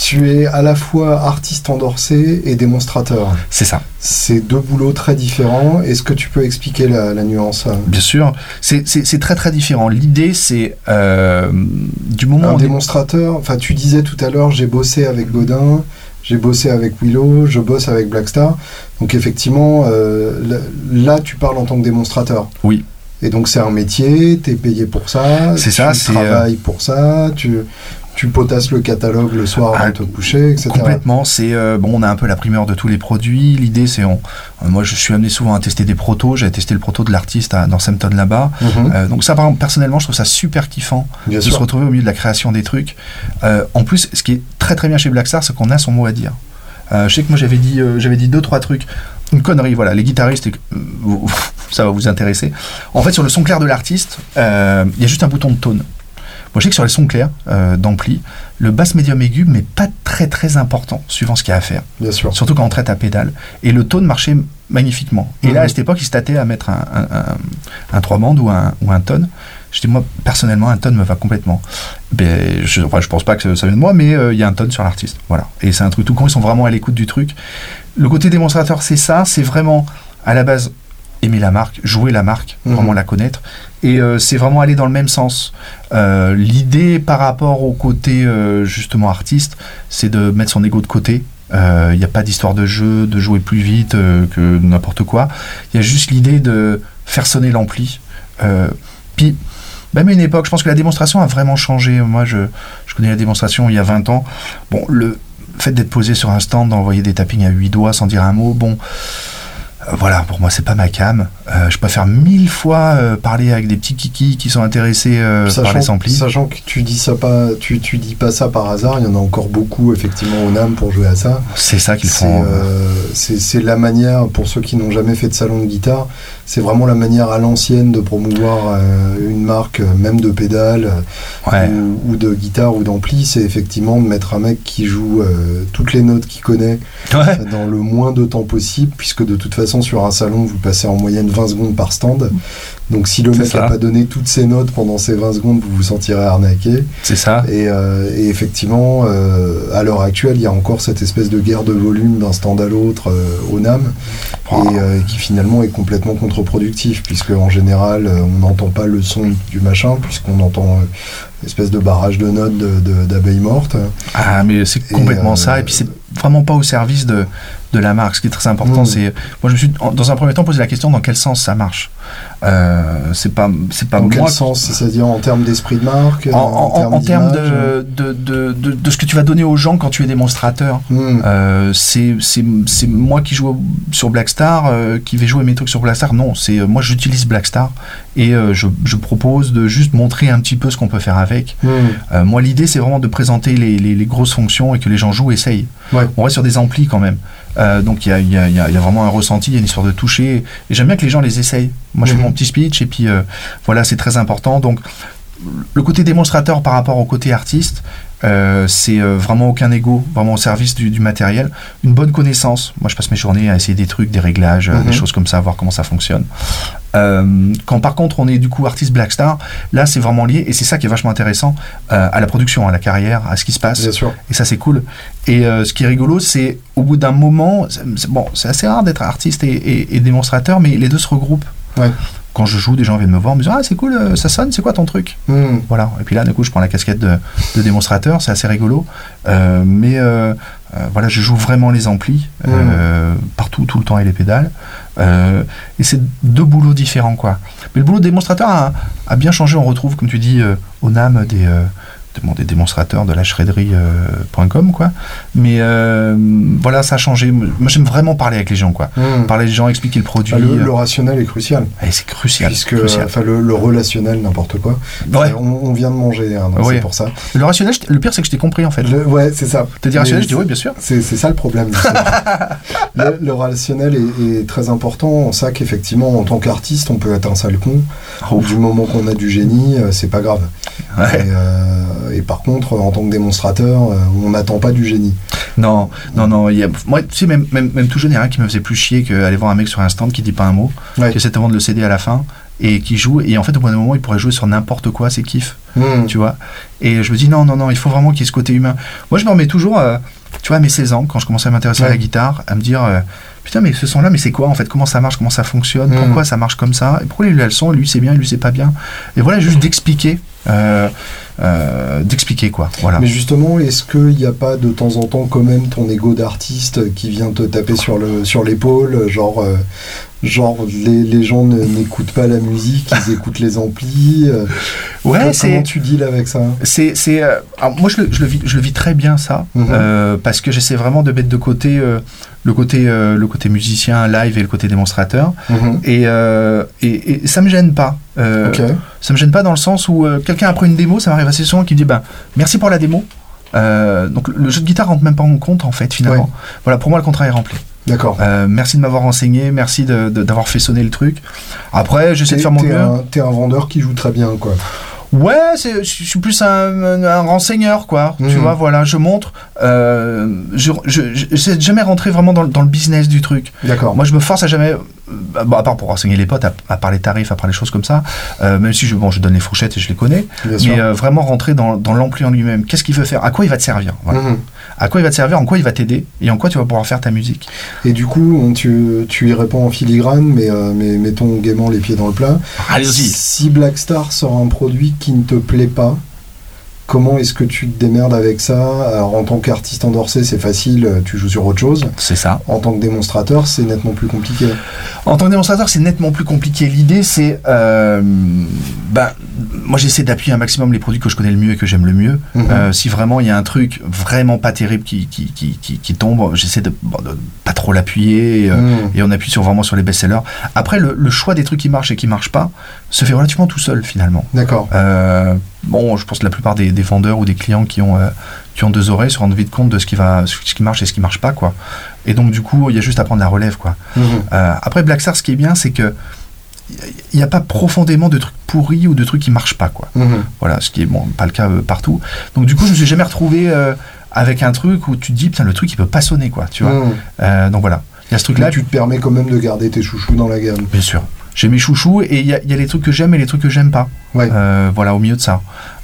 tu es à la fois artiste endorsé et démonstrateur. C'est ça. C'est deux boulots très différents. Est-ce que tu peux expliquer la, nuance Bien sûr. C'est très très différent. L'idée, c'est euh, du moment Un démonstrateur, enfin tu disais tout à l'heure, j'ai bossé avec Godin, j'ai bossé avec Willow, je bosse avec Blackstar. Donc effectivement, euh, là, tu parles en tant que démonstrateur. Oui. Et donc c'est un métier, tu es payé pour ça, c'est ça, tu travailles pour ça, tu, tu potasses le catalogue le soir avant ah, de te coucher, etc. Complètement. C'est euh, bon, on a un peu la primeur de tous les produits. L'idée, c'est on. Euh, moi, je suis amené souvent à tester des protos. J'ai testé le proto de l'artiste dans Sempton là-bas. Mhm. Euh, donc ça, personnellement, je trouve ça super kiffant de se retrouver au milieu de la création des trucs. en plus, ce qui est très très bien chez Blackstar, c'est qu'on a son mot à dire. Je sais que moi j'avais dit, j'avais dit deux trois trucs. Une connerie, voilà. Les guitaristes, <laughs> ça va vous intéresser. En fait, sur le son clair de l'artiste, il y a juste un bouton de tone. Moi, je sais que sur les sons clairs euh, d'ampli, le basse médium aigu, mais pas très très important, suivant ce qu'il y a à faire. Bien sûr. Surtout quand on traite à pédale. Et le tone marchait magnifiquement. Et là, à mhm. cette époque, il se tâtait à mettre un, un, 3 bandes ou un, ou un tone. Je dis, moi, personnellement, un tone me va complètement. Ben, je, enfin, je pense pas que ça vient de moi, mais euh, il y a un tone sur l'artiste. Voilà. Et c'est un truc tout con, ils sont vraiment à l'écoute du truc. Le côté démonstrateur, c'est ça. C'est vraiment, à la base, aimer la marque, jouer la marque, mhm. vraiment la connaître. Et euh, c'est vraiment aller dans le même sens. Euh, l'idée par rapport au côté euh, justement artiste, c'est de mettre son ego de côté. Il n'y a pas d'histoire de jeu, de jouer plus vite que n'importe quoi. Il y a juste l'idée de faire sonner l'ampli. puis, même une époque, je pense que la démonstration a vraiment changé. Moi, je, je connais la démonstration il y a 20 ans. Bon, le fait d'être posé sur un stand, d'envoyer des tappings à 8 doigts sans dire un mot, bon, euh, voilà, pour moi, c'est pas ma cam. Euh, je préfère mille fois euh, parler avec des petits kikis qui sont intéressés par les amplis. Sachant que tu dis ça pas, tu, tu dis pas ça par hasard. Il y en a encore beaucoup effectivement au NAM pour jouer à ça. C'est ça qu'ils font. c'est la manière pour ceux qui n'ont jamais fait de salon de guitare. C'est vraiment la manière à l'ancienne de promouvoir une marque, même de pédale ou, de guitare ou d'ampli. C'est effectivement de mettre un mec qui joue toutes les notes qu'il connaît dans le moins de temps possible, puisque de toute façon sur un salon, vous passez en moyenne 20 secondes par stand. Donc si le mec n'a pas donné toutes ses notes pendant ces 20 secondes, vous vous sentirez arnaqué. C'est ça. Et, euh, effectivement, euh, à l'heure actuelle, il y a encore cette espèce de guerre de volume d'un stand à l'autre euh, au NAM, et qui finalement est complètement contre-productif, puisque en général, on n'entend pas le son du machin, puisqu'on entend une espèce de barrage de notes d'abeilles mortes. Ah, mais c'est complètement ça. Et puis c'est vraiment pas au service de, de la marque. Ce qui est très important, mmh. c'est. Moi, je me suis, dans un premier temps, posé la question dans quel sens ça marche? Euh, c'est pas, c'est pas dans quel sens? C'est-à-dire en termes d'esprit de marque En, termes, de, de, de, de, ce que tu vas donner aux gens quand tu es démonstrateur. Mmh. Euh, c'est, moi qui joue sur Blackstar, euh, qui vais jouer mes trucs sur Blackstar. Non, c'est moi j'utilise Blackstar et je, je, propose de juste montrer un petit peu ce qu'on peut faire avec. Mmh. moi, l'idée, c'est vraiment de présenter les, les, les, grosses fonctions et que les gens jouent, essayent. On reste sur des amplis quand même. Euh, donc il y a, vraiment un ressenti, il y a une histoire de toucher. Et j'aime bien que les gens les essayent. Moi, je fais mhm. mon petit speech et puis euh, voilà, c'est très important. Donc le côté démonstrateur par rapport au côté artiste, euh, c'est vraiment aucun ego, vraiment au service du, matériel. Une bonne connaissance. Moi, je passe mes journées à essayer des trucs, des réglages, des mhm. choses comme ça, voir comment ça fonctionne. Euh, quand par contre on est du coup artiste Blackstar, là c'est vraiment lié et c'est ça qui est vachement intéressant euh, à la production, à la carrière, à ce qui se passe. Et ça c'est cool. Et euh, ce qui est rigolo, c'est au bout d'un moment, bon, c'est assez rare d'être artiste et, démonstrateur, mais les deux se regroupent. Quand je joue, des gens viennent me voir, me disent ah c'est cool, ça sonne, c'est quoi ton truc? Hmm. Voilà. Et puis là, du coup, je prends la casquette de, de démonstrateur, c'est assez rigolo. mais euh, voilà, je joue vraiment les amplis euh, partout, tout le temps et les pédales. Euh, et c'est deux boulots différents, quoi. Mais le boulot de démonstrateur a, a bien changé. On retrouve, comme tu dis, au NAM des des démonstrateurs de la shredderie.com, quoi. Mais voilà, ça a changé. Moi, j'aime vraiment parler avec les gens, quoi. Hmm. Parler avec les gens, expliquer le produit. le, rationnel est crucial. Et c'est crucial. Puisque, enfin, le, relationnel, n'importe quoi. On, vient de manger, hein, donc c'est pour ça. Le rationnel, le pire, c'est que je t'ai compris, en fait. ouais, c'est ça. Dire rationnel, je dis oui, bien sûr. C'est ça le problème. <laughs> le, relationnel est, très important. On sait qu'effectivement, en tant qu'artiste, on peut être un sale con. Oh. Du moment qu'on a du génie, euh, c'est pas grave. Ouais. Et par contre, en tant que démonstrateur, euh, on n'attend pas du génie. Non, non, non. Y a, moi, tu sais, même, même, même tout jeune, il y a rien qui me faisait plus chier qu'aller voir un mec sur un stand qui dit pas un mot, qui essaie de vendre le CD à la fin et qui joue. Et en fait, au bout d'un moment, il pourrait jouer sur n'importe quoi, c'est kiff. Hmm. Tu vois Et je me dis, non, non, non, il faut vraiment qu'il y ait ce côté humain. Moi, je me remets toujours, euh, tu vois, à mes 16 ans, quand je commençais à m'intéresser à la guitare, à me dire, euh, putain, mais ce son-là, mais c'est quoi en fait Comment ça marche Comment ça fonctionne Hmm. Pourquoi ça marche comme ça Et pourquoi lui, il a le son, lui, c'est bien, lui, c'est pas bien Et voilà, juste d'expliquer. Euh, euh, d'expliquer quoi. Mais justement, est-ce qu'il n'y a pas de temps en temps quand même ton ego d'artiste qui vient te taper sur l'épaule, genre euh, genre les, les gens n'écoutent pas la musique, ils écoutent les amplis. euh, ouais co- c'est comment tu deals avec ça? C'est, c'est, euh, alors moi je le, je le vis, je le vis très bien ça, Mhm. euh, parce que j'essaie vraiment de mettre de côté euh, le côté, le côté musicien live et le côté démonstrateur, Mhm. et, et, et ça me gêne pas. Euh, Ok. Ça me gêne pas dans le sens où quelqu'un après une démo, ça m'arrive assez souvent, qui me dit ben merci pour la démo. Donc le jeu de guitare rentre même pas en compte en fait finalement. Ouais. Voilà pour moi le contrat est rempli. D'accord. Euh, merci de m'avoir renseigné, merci d'avoir fait sonner le truc. Après j'essaie de faire mon t'es mieux. un, t'es un vendeur qui joue très bien, quoi. Ouais, c'est- je suis plus un, un renseigneur, quoi. Tu Mhm. vois, voilà, je montre. Euh, je je- je- jamais rentrer vraiment dans, le- dans le business du truc. D'accord. Moi, je me force à jamais, euh, bon, à part pour renseigner les potes, à, à part les tarifs, à part les choses comme ça, euh, même si je, bon, je donne les fourchettes et je les connais, Bien sûr. mais euh, vraiment rentrer dans, dans en lui-même. Qu'est-ce qu'il veut faire? À quoi il va te servir? Voilà. Mhm. À quoi il va te servir En quoi il va t'aider Et en quoi tu vas pouvoir faire ta musique Et du coup, on- tu, tu y réponds en filigrane, mais, euh, mais mettons gaiement les pieds dans le plat. Allez-y Si Blackstar sort un produit qui ne te plaît pas, comment est-ce que tu te démerdes avec ça Alors, en tant qu'artiste endorsé, c'est facile, euh, tu joues sur autre chose. C'est ça. En tant que démonstrateur, c'est nettement plus compliqué. En tant que démonstrateur, c'est nettement plus compliqué. L'idée, c'est. euh, ben, moi, j'essaie d'appuyer un maximum les produits que je connais le mieux et que j'aime le mieux. Mhm. Euh, si vraiment il y a un truc vraiment pas terrible qui, qui, qui, qui, qui tombe, j'essaie de, bon, de pas trop l'appuyer. et, Mhm. Et on appuie sur, vraiment sur les best-sellers. Après, le, le choix des trucs qui marchent et qui marchent pas se fait relativement tout seul, finalement. D'accord. Euh, bon, je pense que la plupart des, des vendeurs ou des clients qui ont, euh, qui ont deux oreilles se rendent vite compte de ce qui, va, ce qui marche et ce qui marche pas, quoi. Et donc, du coup, il y a juste à prendre la relève, quoi. Mhm. Euh, après, Black Star, ce qui est bien, c'est que il n'y a pas profondément de trucs pourris ou de trucs qui marchent pas, quoi. Mhm. Voilà, ce qui est bon, pas le cas partout. Donc, du coup, je me suis jamais retrouvé avec un truc où tu te dis, putain, le truc, il peut pas sonner, quoi, tu vois. Mhm. Donc, voilà. Il y a ce truc-là, Mais tu te permets quand même de garder tes chouchous dans la gamme. bien sûr. J'ai mes chouchous et il y, y a les trucs que j'aime et les trucs que j'aime pas. Ouais. Euh, voilà, au milieu de ça.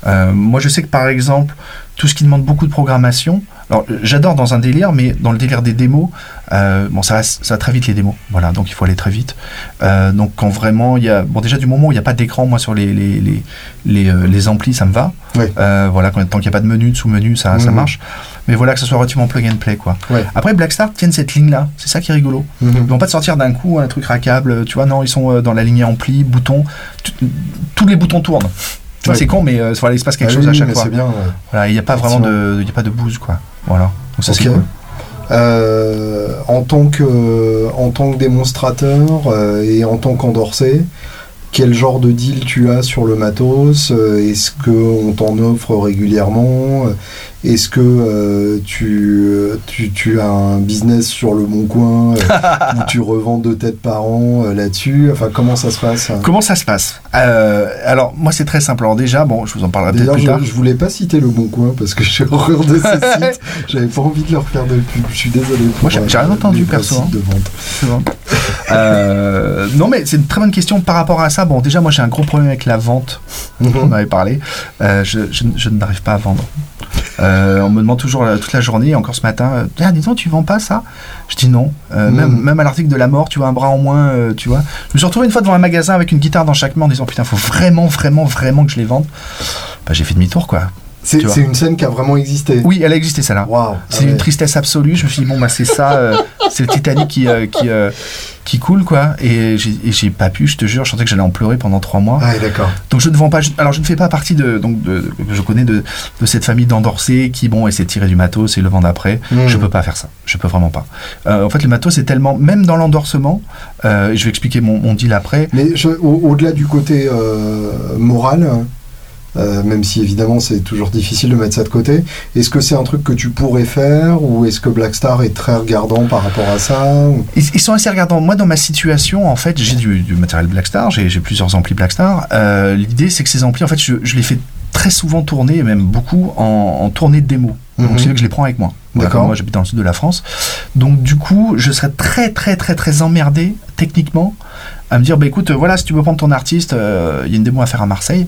Euh, moi, je sais que par exemple, tout ce qui demande beaucoup de programmation, alors j'adore dans un délire, mais dans le délire des démos, euh, bon, ça va, ça va très vite les démos. Voilà, donc il faut aller très vite. Euh, donc quand vraiment il y a, bon, déjà du moment où il n'y a pas d'écran, moi sur les les, les, les, euh, les amplis, ça me va. Ouais. Euh, voilà, quand, tant qu'il n'y a pas de menu, de sous-menu, ça, ça marche. Mais voilà, que ce soit relativement plug and play, quoi. Ouais. Après, Blackstar tiennent cette ligne-là. C'est ça qui est rigolo. Mhm. Ils vont pas te sortir d'un coup un truc rackable, tu vois, non, ils sont euh, dans la lignée ampli, boutons, tous les boutons tournent. Tu vois, Ouais. c'est con, mais euh, voilà, il se passe quelque Ah chose oui, à chaque fois. C'est bien. ouais. Voilà, il n'y a pas vraiment de, il y a pas de bouse, quoi. Voilà. Donc ça, c'est Ok. cool. Euh, en tant que en tant que démonstrateur euh, et en tant qu'endorsé, quel genre de deal tu as sur le matos? Est-ce que on t'en offre régulièrement? Est-ce que euh, tu, tu tu as un business sur le bon coin euh, <laughs> où tu revends deux têtes par an euh, là-dessus? Enfin, comment ça se passe? Comment ça se passe? Euh, Alors, moi, c'est très simple. Alors, déjà, bon, je vous en parlerai peut-être plus tard. je, je voulais pas citer le bon coin parce que j'ai horreur de ces <laughs> sites. J'avais pas envie de leur faire de pub. Je suis désolé. pour, Moi, j'ai- euh, rien entendu, perso, hein. de vente. Euh, non, mais c'est une très bonne question par rapport à ça. Bon, déjà, moi, j'ai un gros problème avec la vente. On en Mhm. avait parlé. Euh, je, je- je n'arrive pas à vendre. Euh, on me demande toujours euh, toute la journée, encore ce matin, euh, ah, dis donc, tu vends pas ça? Je dis non. Euh, Mhm. même, même à l'article de la mort, tu vois, un bras en moins, tu vois. Je me suis retrouvé une fois devant un magasin avec une guitare dans chaque main en disant, putain, faut vraiment, vraiment, vraiment que je les vende. Bah, j'ai fait demi-tour, quoi. C'est c'est une scène qui a vraiment existé. Oui, elle a existé, celle-là. C'est Ah ouais. une tristesse absolue. Je me suis dit, bon, bah, c'est ça, euh, <laughs> c'est le Titanic qui, euh, qui, euh, qui coule, quoi. Et j'ai pas pu, je te jure, je sentais que j'allais en pleurer pendant trois mois. Ah, d'accord. Donc je ne vends pas. je- alors je ne fais pas partie de donc de, je connais de, de cette famille d'endorsés qui bon essaient de tirer du matos et le vendent après. Mhm. Je peux pas faire ça. Je peux vraiment pas. En fait le matos c'est tellement même dans l'endorsement. je vais expliquer mon, mon deal après. Mais au- au-delà du côté moral, euh, même si évidemment c'est toujours difficile de mettre ça de côté, est-ce que c'est un truc que tu pourrais faire ou est-ce que Blackstar est très regardant par rapport à ça ou- Ils, ils sont assez regardants. Moi dans ma situation en fait j'ai du, du matériel Blackstar. J'ai plusieurs amplis Blackstar. Euh, L'idée c'est que ces amplis en fait je, je les fais très souvent tourner et même beaucoup en, en tournée de démo. Mhm. Donc c'est que je les prends avec moi. D'accord. moi, j'habite dans le sud de la France. Donc, du coup, je serais très, très, très, très emmerdé techniquement à me dire, bah écoute, voilà, si tu veux prendre ton artiste, euh, il y a une démo à faire à Marseille.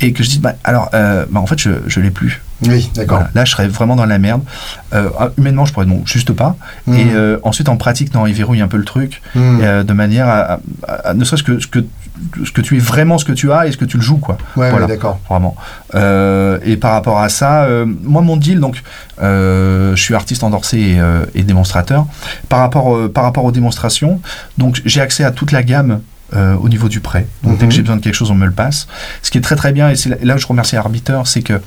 Et que je dis, bah alors, euh, bah, en fait, je, je l'ai plus. Oui, d'accord. Voilà, là, je serais vraiment dans la merde. Euh, humainement, je pourrais non, juste pas. Mhm. Et euh, ensuite, en pratique, non, il verrouille un peu le truc, euh, de manière à, à- à- ne serait-ce que ce, que ce que tu es vraiment ce que tu as et ce que tu le joues, quoi. Ouais, voilà. ouais, d'accord. Vraiment. Euh, et par rapport à ça, euh, moi, mon deal, donc, euh, je suis artiste endorsé et, et démonstrateur. Par rapport, par rapport aux démonstrations, donc, j'ai accès à toute la gamme. Euh, au niveau du prêt. Donc, dès Mhm. que j'ai besoin de quelque chose, on me le passe. Ce qui est très très bien, et c'est là, là où je remercie Arbiter, c'est que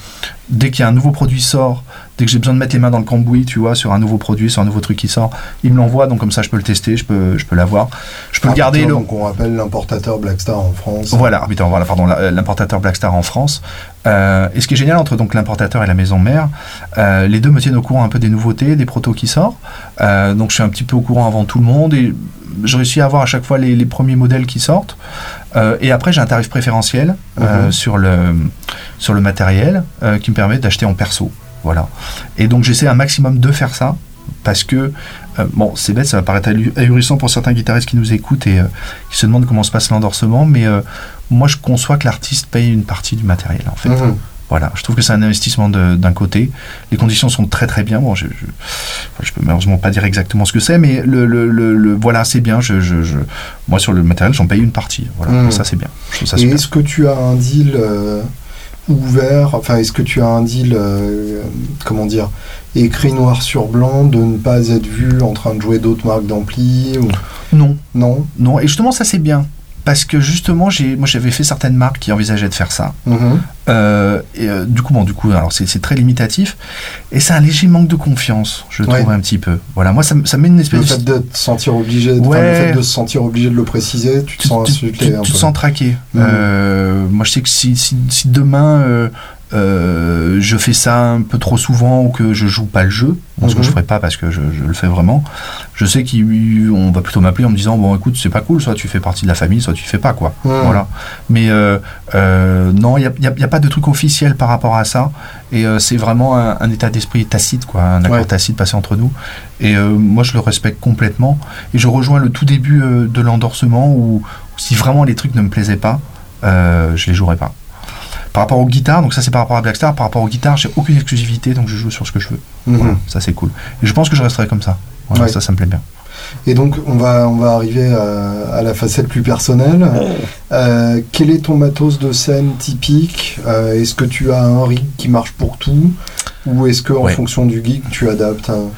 dès qu'il y a un nouveau produit sort, dès que j'ai besoin de mettre les mains dans le cambouis, tu vois, sur un nouveau produit, sur un nouveau truc qui sort, il me l'envoie, donc comme ça je peux le tester, je peux, je peux l'avoir. Je peux le garder. Arbiter, Le... Donc on rappelle l'importateur Blackstar en France. Voilà, pardon, la- l'importateur Blackstar en France. Euh, et ce qui est génial entre donc l'importateur et la maison mère, euh, les deux me tiennent au courant un peu des nouveautés, des protos qui sortent. Euh, donc je suis un petit peu au courant avant tout le monde et je réussis à avoir à chaque fois les, les premiers modèles qui sortent. Euh, et après j'ai un tarif préférentiel euh, Mhm. sur, le, sur le matériel euh, qui me permet d'acheter en perso. Voilà. Et donc j'essaie un maximum de faire ça parce que, euh, bon, c'est bête, ça va paraître ahu- ahurissant pour certains guitaristes qui nous écoutent et euh, qui se demandent comment se passe l'endorsement, mais euh, moi je conçois que l'artiste paye une partie du matériel en fait. Mhm. Voilà, je trouve que c'est un investissement d'un côté. Les conditions sont très très bien. Bon, je, je, peux malheureusement pas dire exactement ce que c'est, mais le, le, le- le- voilà, c'est bien. Je, je, je- moi sur le matériel, j'en paye une partie. Voilà, Mhm. ça c'est bien. Je trouve ça super. est-ce que tu as un deal ouvert Enfin, est-ce que tu as un deal, euh, comment dire, écrit noir sur blanc de ne pas être vu en train de jouer d'autres marques d'ampli ou... Non, Non? Non. Et justement, ça c'est bien. Parce que justement, j'ai, moi j'avais fait certaines marques qui envisageaient de faire ça. Mhm. Euh, et euh, du coup, bon, du coup, alors c'est, très limitatif. Et c'est un léger manque de confiance, je Ouais. trouve un petit peu. Voilà, moi ça, ça met une espèce Le de fait de te sentir obligé, Ouais. le fait de se sentir obligé de le préciser, tu te tu, sens tu- insulté tu- un tu te sens traqué. Mhm. Euh, moi, je sais que si, si, si demain euh, je fais ça un peu trop souvent ou que je joue pas le jeu, bon, ce que Mhm. je ferai pas parce que je, je le fais vraiment, je sais qu'on va plutôt m'appeler en me disant bon, écoute, c'est pas cool, soit tu fais partie de la famille, soit tu fais pas quoi. Mhm. Voilà. Mais euh, euh, non, il n'y a, pas de truc officiel par rapport à ça. Et c'est vraiment un, un état d'esprit tacite, quoi, un accord Ouais. tacite passé entre nous. Et moi, je le respecte complètement. Et je rejoins le tout début de l'endorsement où, si vraiment les trucs ne me plaisaient pas, je les jouerais pas. Par rapport aux guitares, donc ça c'est par rapport à Blackstar, par rapport aux guitares, j'ai aucune exclusivité, donc je joue sur ce que je veux. Mhm. Voilà, ça c'est cool. Et je pense que je resterai comme ça. Voilà, Ouais. Ça, ça me plaît bien. Et donc, on va, on va arriver à, à la facette plus personnelle. Euh, quel est ton matos de scène typique Euh, Est-ce que tu as un rig qui marche pour tout Ou est-ce que en Ouais. fonction du gig, tu adaptes un...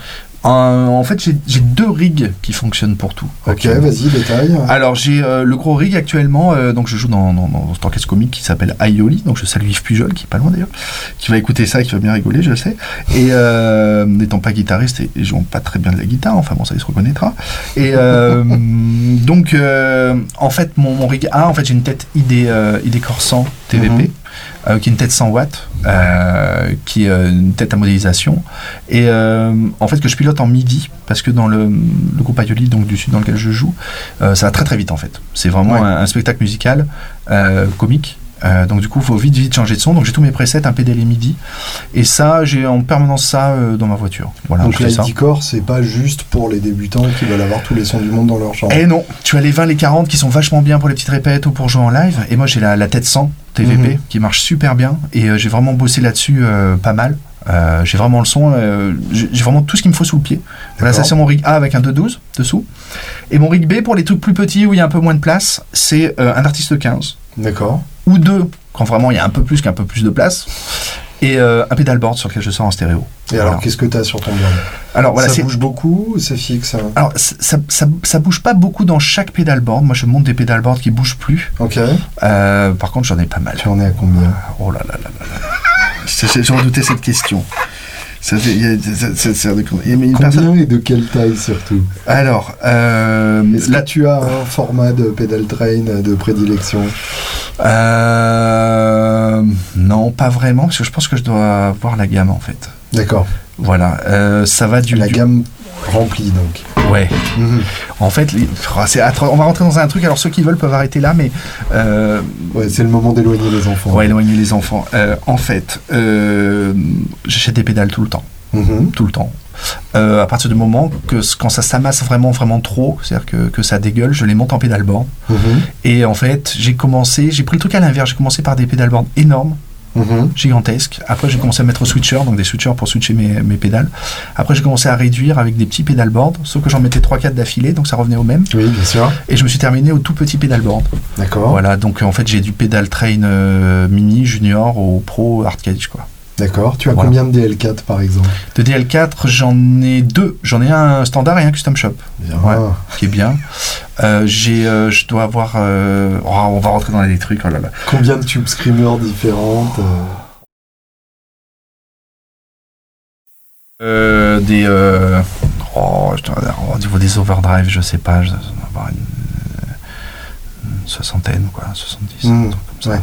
Euh, en fait, j'ai deux rigs qui fonctionnent pour tout. Ok, vas-y, détail. Alors j'ai euh, le gros rig actuellement, euh, donc je joue dans, dans, dans cet orchestre comique qui s'appelle Aioli, donc je salue Yves Pujol qui est pas loin d'ailleurs, qui va écouter ça et qui va bien rigoler, je le sais. Et euh, <laughs> n'étant pas guitariste et, et jouant pas très bien de la guitare, enfin bon ça il se reconnaîtra. Et euh, <laughs> donc euh, en fait mon, mon rig A, en fait j'ai une tête ID, ID Corsan TVP. Mhm. Qui est une tête 100 watts, euh, qui est euh, une tête à modélisation, et euh, en fait que je pilote en MIDI, parce que dans le, le groupe Aioli, donc du sud dans lequel je joue, euh, ça va très très vite en fait. C'est vraiment Ouais. un, un spectacle musical euh, comique. Euh, donc du coup, il faut vite vite changer de son. Donc j'ai tous mes presets, un PDL et MIDI, et ça, j'ai en permanence ça euh, dans ma voiture. Voilà, Donc je fais ça. l'ID Core, c'est pas juste pour les débutants qui veulent avoir tous les sons du monde dans leur chambre. Et non, tu as les 20, les 40 qui sont vachement bien pour les petites répètes ou pour jouer en live. Et moi, j'ai la, la tête 100 TVP Mhm. qui marche super bien. Et euh, j'ai vraiment bossé là-dessus euh, pas mal. Euh, j'ai vraiment le son, j'ai vraiment tout ce qu'il me faut sous le pied. Voilà, ça c'est mon rig A avec un 2.12 dessous. Et mon rig B pour les trucs plus petits où il y a un peu moins de place, c'est un artiste 15 D'accord. ou deux quand vraiment il y a un peu plus qu'un peu plus de place. Et euh, un pédalboard sur lequel je sors en stéréo. Et alors, qu'est-ce que tu as sur ton board? Alors voilà, Ça bouge beaucoup ou c'est fixe hein? Alors, ça, ça, ça bouge pas beaucoup dans chaque pédalboard. Moi, je monte des pédalboards qui bougent plus. Ok. Euh, par contre, j'en ai pas mal. Tu en es à combien? Oh là là là là là. <laughs> J'ai redouté cette question. Ça fait- y a- ça- ça- ça- il y a une personne- Combien et de quelle taille surtout Alors, euh, là, tu as un format de pedal train de prédilection euh, non, pas vraiment, parce que je pense que je dois voir la gamme en fait. D'accord. Voilà, euh, ça va du. La du- gamme remplie donc. Ouais. En fait, les- oh, c'est on va rentrer dans un truc. Alors ceux qui veulent peuvent arrêter là, mais euh, Ouais, c'est le moment d'éloigner les enfants. Ouais, éloigner les enfants. Euh, en fait, euh, j'achète des pédales tout le temps. Mhm. Tout le temps. à partir du moment que quand ça s'amasse vraiment, vraiment trop, c'est-à-dire que, que, ça dégueule, je les monte en pédalboard. Mhm. Et en fait, j'ai commencé, j'ai pris le truc à l'inverse, j'ai commencé par des pédalboards énormes, Mhm. gigantesque. Après, j'ai commencé à mettre switcher, donc des switchers pour switcher mes, mes pédales. Après, j'ai commencé à réduire avec des petits pedalboards, sauf que j'en mettais 3-4 d'affilée, donc ça revenait au même. Oui, bien sûr. Et je me suis terminé au tout petit pedalboard. D'accord. Voilà, donc en fait, j'ai du pedal train euh, mini, junior au pro hard cage, quoi. D'accord. Tu as combien de DL4 par exemple? De DL4, j'en ai deux. J'en ai un standard et un custom shop. Ouais, qui est bien. Euh, j'ai, euh, je dois avoir. Euh, oh, on va rentrer dans les trucs. Oh là là. Combien de tube screamers différentes Des. Oh, au niveau des overdrive, je sais pas. Je dois avoir une, soixantaine, quoi, 70, mmh, comme ça. Ouais.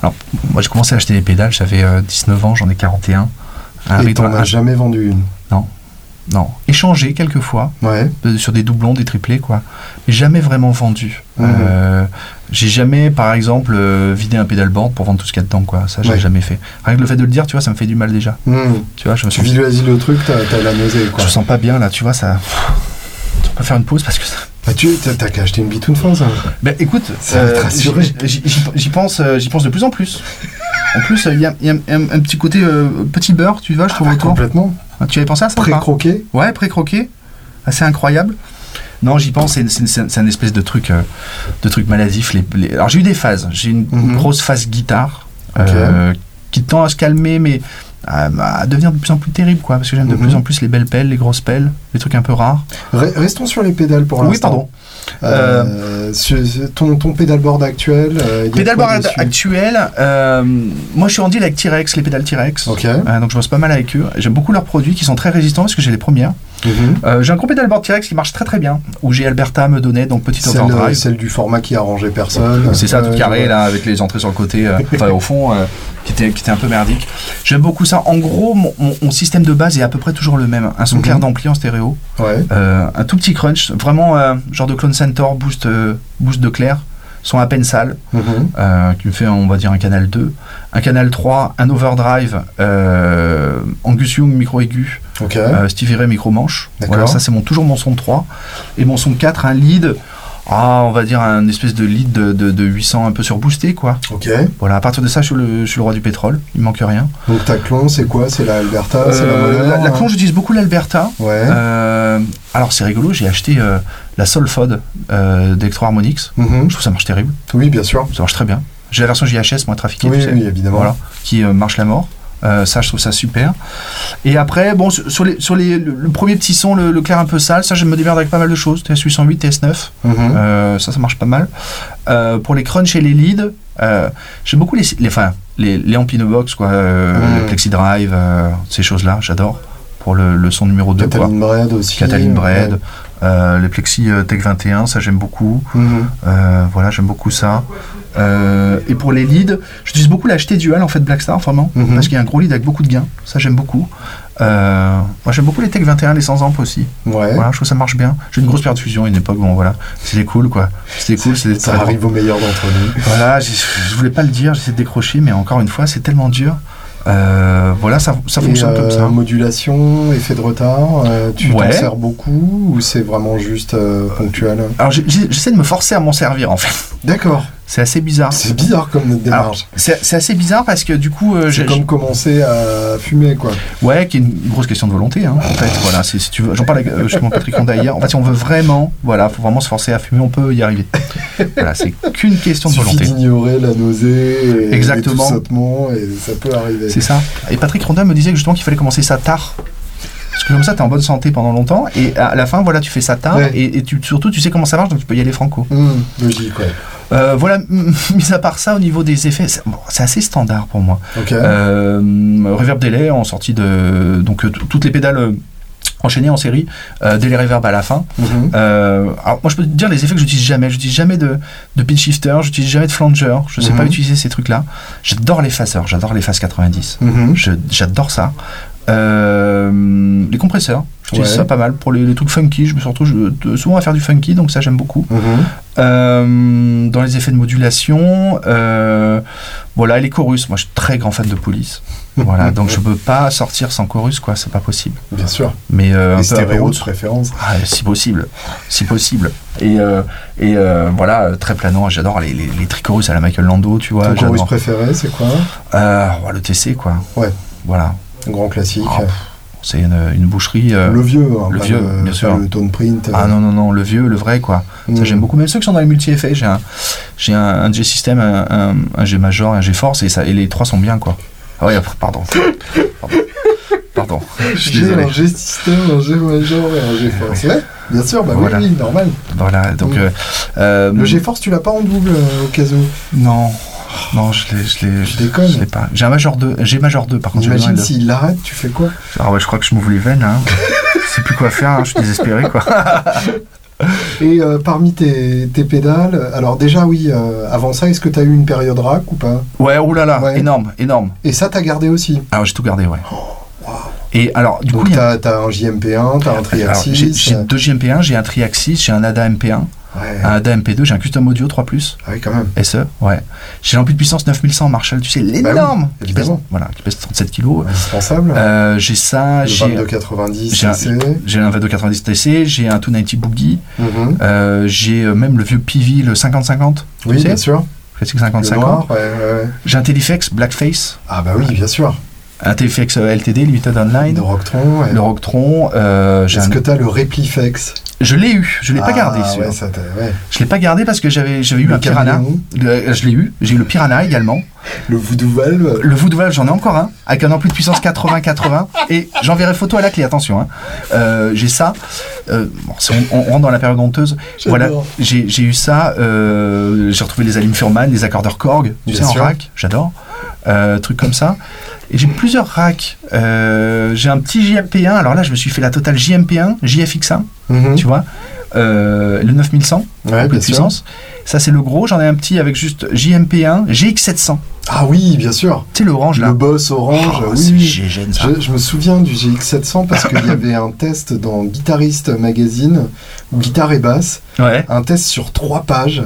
Alors, moi, j'ai commencé à acheter des pédales, j'avais 19 ans, j'en ai 41. Et t'en as jamais vendu une Non. Non. Échangé quelques fois. Ouais. sur des doublons, des triplés, quoi. Mais jamais vraiment vendu. Mhm. Euh, j'ai jamais, par exemple, euh, vidé un pédalboard pour vendre tout ce qu'il y a dedans, quoi. Ça, j'ai jamais fait. Rien que le fait de le dire, tu vois, ça me fait du mal déjà. Mhm. Tu vois, je me tu le truc, t'as la nausée, quoi. Je sens pas bien, là, tu vois, ça. On peut faire une pause parce que ça. Bah, tu t'as qu'à acheter une bitoune fin, ça. Ben écoute, euh, j'y pense, j'y pense de plus en plus. <laughs> En plus, il y, a, un, petit côté petit beurre, tu vois, je trouve ah, autour. Complètement. Ah, tu avais pensé à ça Pré-croqué Ouais, pré-croqué. Assez incroyable. Non, j'y pense, c'est un espèce de truc, euh, de truc maladif. Les, Alors j'ai eu des phases. J'ai une, mhm. grosse phase guitare euh, qui tend à se calmer, mais à, devenir de plus en plus terrible, quoi. Parce que j'aime de mhm. plus en plus les belles pelles, les grosses pelles, les trucs un peu rares. Restons sur les pédales pour l'instant. Oui, pardon. Euh, ton, ton pédalboard actuel euh, Pédalboard actuel, euh, moi je suis en deal avec T-Rex, les pédales T-Rex. donc je bosse pas mal avec eux. J'aime beaucoup leurs produits qui sont très résistants parce que j'ai les premières. Mhm. j'ai un gros pédalboard T-Rex qui marche très très bien, où j'ai Alberta me donnait, donc petite overdrive. Celle du format qui arrangeait personne. C'est ça, tout carré là, avec les entrées sur le côté, enfin au fond qui était, qui était un peu merdique. J'aime beaucoup ça. En gros, mon, mon, système de base est à peu près toujours le même. Un son clair mhm. d'ampli en stéréo. Ouais. Euh, un tout petit crunch. Vraiment, euh, genre de Clone Center, boost, euh, boost de clair. Son à peine sale. Mhm. qui me fait, on va dire, un canal 2. Un canal 3, un overdrive. Angus Young micro aigu. Stevie Ray micro manche. Voilà, ça c'est mon, toujours mon son 3. Et mon son 4, un lead ah, on va dire un espèce de lead de, de, 800 un peu surboosté, quoi. Ok. Voilà, à partir de ça, je suis le, je suis le roi du pétrole, il manque rien. Donc ta clon, c'est quoi? C'est la Alberta c'est la, euh, la, clon, j'utilise beaucoup l'Alberta. Ouais. Euh, alors c'est rigolo, j'ai acheté euh, la Solfod d'Electro Harmonix. Mhm. Je trouve ça marche terrible. Oui, bien sûr. Ça marche très bien. J'ai la version JHS, moi, trafiquée. Oui, oui, évidemment. Voilà, qui marche la mort. Euh, ça, je trouve ça super. Et après, bon, sur, les, sur les, le, premier petit son, le, clair un peu sale, ça, je me démerde avec pas mal de choses. TS808, TS9, mhm. euh, ça, ça marche pas mal. Euh, pour les crunch et les leads, j'aime beaucoup les, les, enfin, les, les Ampinobox, quoi, mhm. le Plexi Drive, ces choses-là, j'adore. Pour le, le, son numéro 2. Cataline Bread aussi. Cataline Bread. les Plexi Tech 21, ça j'aime beaucoup. Mhm. voilà, j'aime beaucoup ça. Euh, et pour les leads, j'utilise beaucoup la HT Dual en fait Blackstar vraiment mhm. parce qu'il y a un gros lead avec beaucoup de gains. Ça j'aime beaucoup. Euh, moi j'aime beaucoup les Tech 21, les 100 amps aussi. Ouais. Voilà, je trouve que ça marche bien. J'ai une grosse perfusion à une époque, bon voilà, c'était cool quoi. C'était cool, c'était Ça arrive au meilleur d'entre nous. Voilà, je voulais pas le dire, j'essaie de décrocher, mais encore une fois, c'est tellement dur. Euh, voilà, ça, ça fonctionne comme ça. Modulation, effet de retard, tu t'en sers beaucoup ou c'est vraiment juste ponctuel? Alors j'essaie de me forcer à m'en servir en fait. D'accord. C'est assez bizarre. C'est bizarre comme démarche. C'est assez bizarre parce que du coup. Euh, c'est comme commencer à fumer, quoi. Ouais, qui est une grosse question de volonté, hein, en fait. Voilà, si tu veux. J'en parlais avec euh, mon Patrick Honda hier. En fait, si on veut vraiment, voilà, faut vraiment se forcer à fumer, on peut y arriver. voilà, c'est qu'une question de volonté. d'ignorer la nausée et, Exactement. tout et ça peut arriver. C'est ça. Et Patrick Ronda me disait justement qu'il fallait commencer ça tard. Parce que comme ça, tu es en bonne santé pendant longtemps, et à la fin, voilà, tu fais ça tard, et, tu, surtout, tu sais comment ça marche, donc tu peux y aller franco. Mmh, logique, ouais. Euh, voilà, <laughs> mis à part ça, au niveau des effets, c'est assez standard pour moi. Euh, reverb Delay en sortie de. Donc, euh, toutes les pédales enchaînées en série, délai reverb à la fin. Mhm. alors moi je peux te dire les effets que j'utilise jamais. J'utilise jamais de, de pitch shifter, j'utilise jamais de flanger, je ne sais pas mhm. utiliser ces trucs-là. J'adore les phaseurs, j'adore les phases 90. J'adore ça. Euh, les compresseurs, j'utilise Ouais. ça pas mal pour les, les trucs funky. Je me retrouve je- souvent à faire du funky, donc ça j'aime beaucoup. Mhm. Euh, dans les effets de modulation, euh, voilà, et les chorus. Moi, je suis très grand fan de police. Voilà, donc je peux pas sortir sans chorus, quoi. C'est pas possible. Bien sûr. Mais un peu de préférence. ah, si possible, si possible. Et, et voilà, très planant. J'adore les, les, les trichorus à la Michael Lando, tu vois. Ton chorus préféré, c'est quoi? Ouais, le TC, quoi. Ouais. Voilà, grand classique. Oh, c'est une, une boucherie. euh, le vieux, hein, le vieux, le, bien sûr. le tone print. Ah non, non, non, le vieux, le vrai, quoi. Ça, Mm. j'aime beaucoup. Même ceux qui sont dans les multi-effets, j'ai un, j'ai un, un G-System, un, un, un G-Major et un G-Force, et, ça, et les trois sont bien, quoi. Ah ouais, pardon. Pardon. Pardon. Je suis J'ai désolé. un G système, un G major et un G force. Ouais, bien sûr, bah Voilà. oui, oui, normal. Voilà, donc. Mm. euh, euh, Le G force, tu l'as pas en double au cas où. Non. Non, je l'ai, je l'ai, Je déconne. je l'ai pas. J'ai un Major 2, G Major 2 par contre. j'ai Imagine s'il l'arrête, tu fais quoi? Ah ouais, je crois que je m'ouvre les veines, hein. <laughs> je sais plus quoi faire, hein, je suis désespéré, quoi. <laughs> Et euh, parmi tes, tes pédales, alors déjà oui, euh, avant ça, est-ce que tu as eu une période rack ou pas? Ouais, oulala, Ouais. énorme, énorme. Et ça, t'as gardé aussi? Alors j'ai tout gardé, ouais. Et alors, du coup, Donc il y a- t'as as un JMP1, t'as un alors, Triaxis. j'ai, j'ai euh, deux JMP1, j'ai un Triaxis, j'ai un ADA MP1, Ouais, un ADA MP2, j'ai un Custom Audio 3+, ah oui, quand même. SE, ouais. J'ai l'ampli de puissance 9100 Marshall, tu sais, l'énorme, oui, qui, pèse, voilà, qui pèse 37 kilos. Indispensable. Euh, j'ai ça, j'ai, 2290 j'ai un- CC. j'ai un 2290 TC, j'ai un 290 Boogie, Mhm. euh, j'ai euh, même le vieux PV, le 5050, Oui, bien sûr. classique Le 5050. noir, ouais, ouais, ouais. J'ai un Teleflex Blackface, Ah bah oui, bien sûr. Un Teleflex euh, LTD Limited Online, De Rocktron. le Rocktron. euh, Est-ce un- que t'as le Replifex Je l'ai eu, je l'ai pas Ah, gardé. Ouais, ça ouais. Je l'ai pas gardé parce que j'avais j'avais eu Le un Piranha. Le- je l'ai eu. J'ai eu le Piranha également. Le Voodoo Valve. Le Voodoo Valve, j'en ai encore un avec un ampli de puissance 80-80 et j'enverrai photo à la clé. Attention, hein. Euh, j'ai ça. Euh, bon, on, on rentre dans la période honteuse. Voilà, j'ai eu ça. euh, j'ai retrouvé les Alim Furman, les accordeurs Korg, tu sais, en rack. J'adore. Euh, trucs comme ça. Et j'ai plusieurs racks. Euh, j'ai un petit JMP1. Alors là, je me suis fait la totale JMP1, JFX1, Mhm. tu vois. Euh, le 9100, Ouais, de puissance. Ça, c'est le gros. J'en ai un petit avec juste JMP1, GX700. Ah oui, bien sûr. Tu sais, le orange là. Le boss orange, Oh, oui, ça. Je, je me souviens du GX700 parce qu'il y <laughs> avait un test dans Guitariste Magazine, ou Guitare et Basse, Ouais. un test sur trois pages,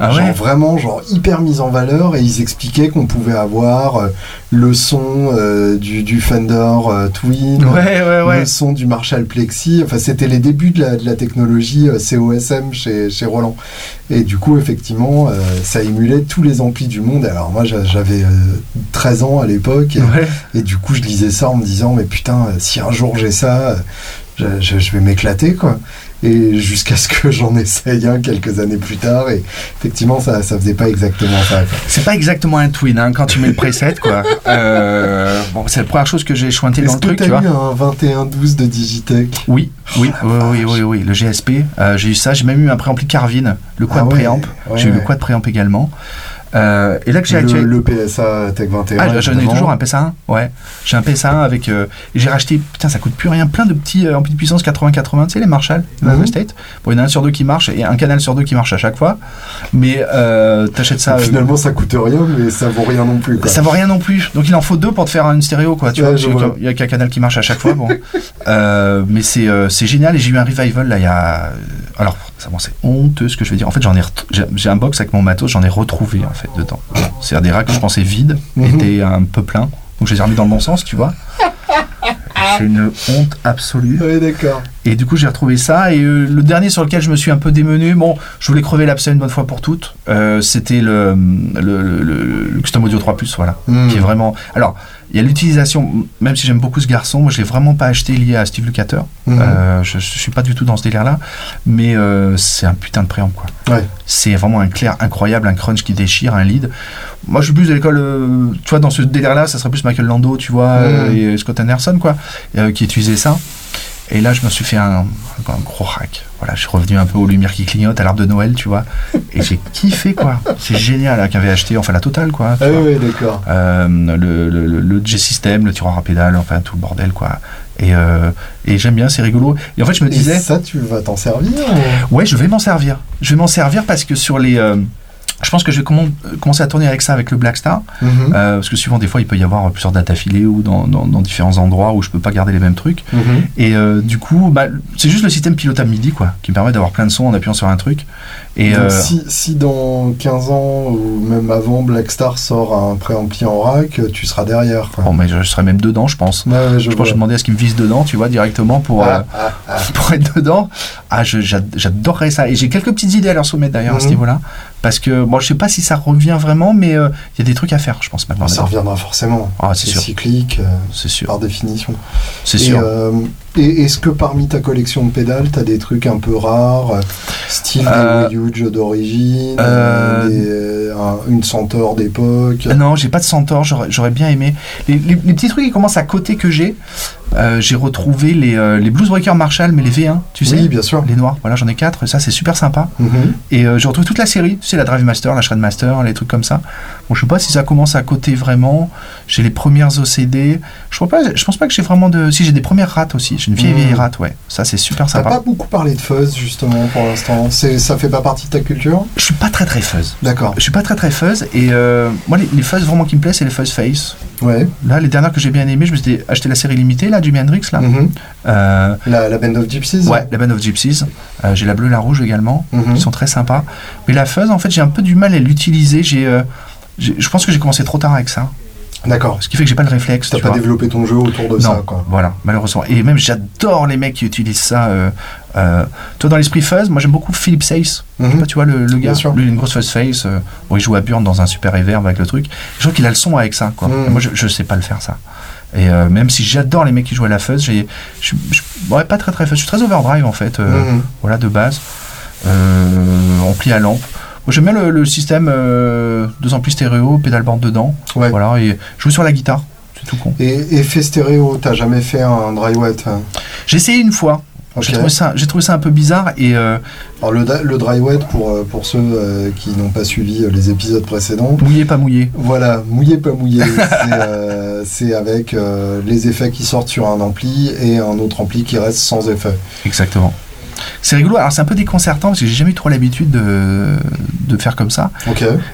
Ah genre ouais. vraiment genre hyper mis en valeur, et ils expliquaient qu'on pouvait avoir euh, le son euh, du, du Fender euh, Twin, Ouais, ouais, ouais. le son du Marshall Plexi, enfin c'était les débuts de la, de la technologie COSM chez, chez Roland. Et du coup, effectivement, ça émulait tous les amplis du monde. Alors moi, j'a- j'avais euh, 13 ans à l'époque, et, du coup, je lisais ça en me disant, mais putain, si un jour j'ai ça, je, je- je vais m'éclater, quoi. Et jusqu'à ce que j'en essaye un quelques années plus tard, et effectivement, ça, ça faisait pas exactement ça. C'est pas exactement un twin hein, quand tu mets le preset quoi. Euh, bon, c'est la première chose que j'ai chointé dans Est-ce le que truc, tu eu vois. un 2112 de Digitech? Oui, oui, Oh, oui, oui, oui, oui, le GSP. euh, j'ai eu ça. J'ai même eu un préampli Carvin, le quad Ah ouais, préamp. ouais, j'ai eu le ouais. quad préamp également. Euh, et là que j'ai le, le PSA Tech 21. Ah, j'en ai toujours un PSA1, ouais. J'ai un PSA1 avec. euh, j'ai racheté, putain, ça coûte plus rien, plein de petits euh, de puissance 80-80, tu sais, les Marshall, la Mhm. State. Bon, il y en a un sur deux qui marche et un canal sur deux qui marche à chaque fois. Mais euh, t'achètes ça. euh, Finalement, ça coûte rien, mais ça vaut rien non plus. Quoi. Ça vaut rien non plus. Donc il en faut deux pour te faire une stéréo, quoi. Tu Ouais, vois, qu'il y a qu'un canal qui marche à chaque fois. Bon. <laughs> Mais c'est génial et j'ai eu un revival là il y a. Alors, ça, bon, c'est honteux ce que je vais dire. En fait, j'en ai j'ai un box avec mon matos, j'en ai retrouvé en fait dedans. C'est-à-dire des racks que je pensais vides Mhm. étaient un peu pleins. Donc je les ai remis dans le bon sens, tu vois. C'est une honte absolue. Ouais, d'accord. Et du coup, j'ai retrouvé ça. Et euh, le dernier sur lequel je me suis un peu démenu, bon, je voulais crever l'abcès une bonne fois pour toutes. euh, C'était le, le, le- le- le Custom Audio 3 voilà. Hmm. Qui est vraiment. Alors, il y a l'utilisation, même si j'aime beaucoup ce garçon, moi je l'ai vraiment pas acheté lié à Steve Lukather. Mhm. Euh, je, je suis pas du tout dans ce délire-là. Mais euh, c'est un putain de préamp, quoi. Ouais. C'est vraiment un clair incroyable, un crunch qui déchire, un lead. Moi, je suis plus de l'école, euh, tu vois, dans ce délire-là, ça serait plus Michael Lando, tu vois, Mhm. et Scott Anderson, quoi, qui utilisait ça. Et là, je me suis fait un, un gros hack. Voilà, je suis revenu un peu aux lumières qui clignotent, à l'arbre de Noël, tu vois. Et j'ai <laughs> kiffé, quoi. C'est génial, hein, qu'avait acheté, enfin, la totale, quoi. Ah vois. ouais, d'accord. Euh, le, le, le- G-System, le tiroir à pédale, enfin, tout le bordel, quoi. Et, euh, et j'aime bien, c'est rigolo. Et en fait, je me Et disais. ça, tu vas t'en servir ou- Ouais, je vais m'en servir. Je vais m'en servir parce que sur les, euh, Je pense que je vais commencer à tourner avec ça avec le Black Star, Mhm. euh, parce que souvent des fois il peut y avoir plusieurs dates affilées ou dans, dans- dans différents endroits où je peux pas garder les mêmes trucs. Mhm. Et euh, du coup, bah, c'est juste le système pilotable MIDI quoi, qui me permet d'avoir plein de sons en appuyant sur un truc. Et Donc, euh, si, si dans 15 ans ou même avant Blackstar sort un préampli en rack, tu seras derrière. quoi. bon, mais je serais même dedans, je pense. Ouais, ouais, je Je pense que je demander à ce qu'il me vise dedans, tu vois, directement pour, Ah, ah, ah. <laughs> pour être dedans. Ah, je- j'ad- j'adorerais ça. Et j'ai quelques petites idées à leur soumettre d'ailleurs à ce Mhm. niveau-là. Parce que, bon, je sais pas si ça revient vraiment, mais euh, il y a des trucs à faire, je pense, maintenant. Ça reviendra forcément. Ah, c'est cyclique, euh, C'est sûr. par définition. C'est sûr. euh, et est-ce que parmi ta collection de pédales, t'as des trucs un peu rares, style des Huge d'origine, un- une Centaur d'époque? Euh, Non, j'ai pas de Centaure, j'aurais j'aurais bien aimé. Les, les- les petits trucs qui commencent à côté que j'ai, euh, j'ai retrouvé les, euh, les Blues Breaker Marshall, mais les V1, tu sais Oui, bien sûr. Les noirs, voilà, j'en ai quatre, ça c'est super sympa. Mhm. Et euh, je retrouve toute la série, tu sais, la Drive Master, la Shred Master, les trucs comme ça. Bon, je sais pas si ça commence à côté vraiment. J'ai les premières OCD. Je pense pas, je pense pas que j'ai vraiment de. Si, j'ai des premières rates aussi. J'ai une vieille, Mhm. vieille rate, ouais. Ça, c'est super T'as sympa. pas beaucoup parlé de fuzz justement pour l'instant. Ça fait pas partie de ta culture? Je suis pas très, très fuzz. D'accord. Je suis pas très, très fuzz. Et euh, moi, les, les fuzz vraiment qui me plaisent, c'est les fuzz face. Ouais. Là, les dernières que j'ai bien aimées, je me suis acheté la série limitée, là, Jimi Hendrix, là. Mhm. Euh, La, la Band of Gypsies ouais, la Band of Gypsies. Euh, j'ai la bleue, la rouge également. Mhm. Ils sont très sympas. Mais la fuzz, en fait, j'ai un peu du mal à l'utiliser. J'ai, euh, j'ai- je pense que j'ai commencé trop tard avec ça. D'accord. Ce qui fait que j'ai pas le réflexe. T'as pas vois. développé ton jeu autour de non, ça, quoi. voilà, malheureusement. Et même j'adore les mecs qui utilisent ça. Euh, euh, toi, dans l'esprit fuzz, moi j'aime beaucoup Philip Sace. Je sais Mhm. pas, tu vois, le, le gars, lui, il a une grosse fuzz face. euh, bon, il joue à Burn dans un super reverb avec le truc. Je trouve qu'il a le son avec ça, quoi. Mhm. Et Moi, je, je sais pas le faire, ça. Et euh, même si j'adore les mecs qui jouent à la fuzz, je, ouais, pas très très fuzz. Je suis très overdrive en fait, euh, Mhm. voilà, de base. Euh, ampli à lampe. Moi, j'aime bien le, le système deux amplis stéréo, pédalboard dedans. Ouais. Voilà, et jouer sur la guitare. C'est tout con. Et effet stéréo, t'as jamais fait un dry wet hein? J'ai essayé une fois. J'ai trouvé, ça, j'ai trouvé ça un peu bizarre et euh, Alors le, dry wet, pour, euh, pour ceux euh, qui n'ont pas suivi euh, les épisodes précédents, mouillé, pas mouillé. voilà, mouillé pas mouillé, <laughs> c'est avec les effets qui sortent sur un ampli et un autre ampli qui reste sans effet. Exactement. C'est rigolo, alors c'est un peu déconcertant parce que j'ai jamais eu trop l'habitude de, de faire comme ça.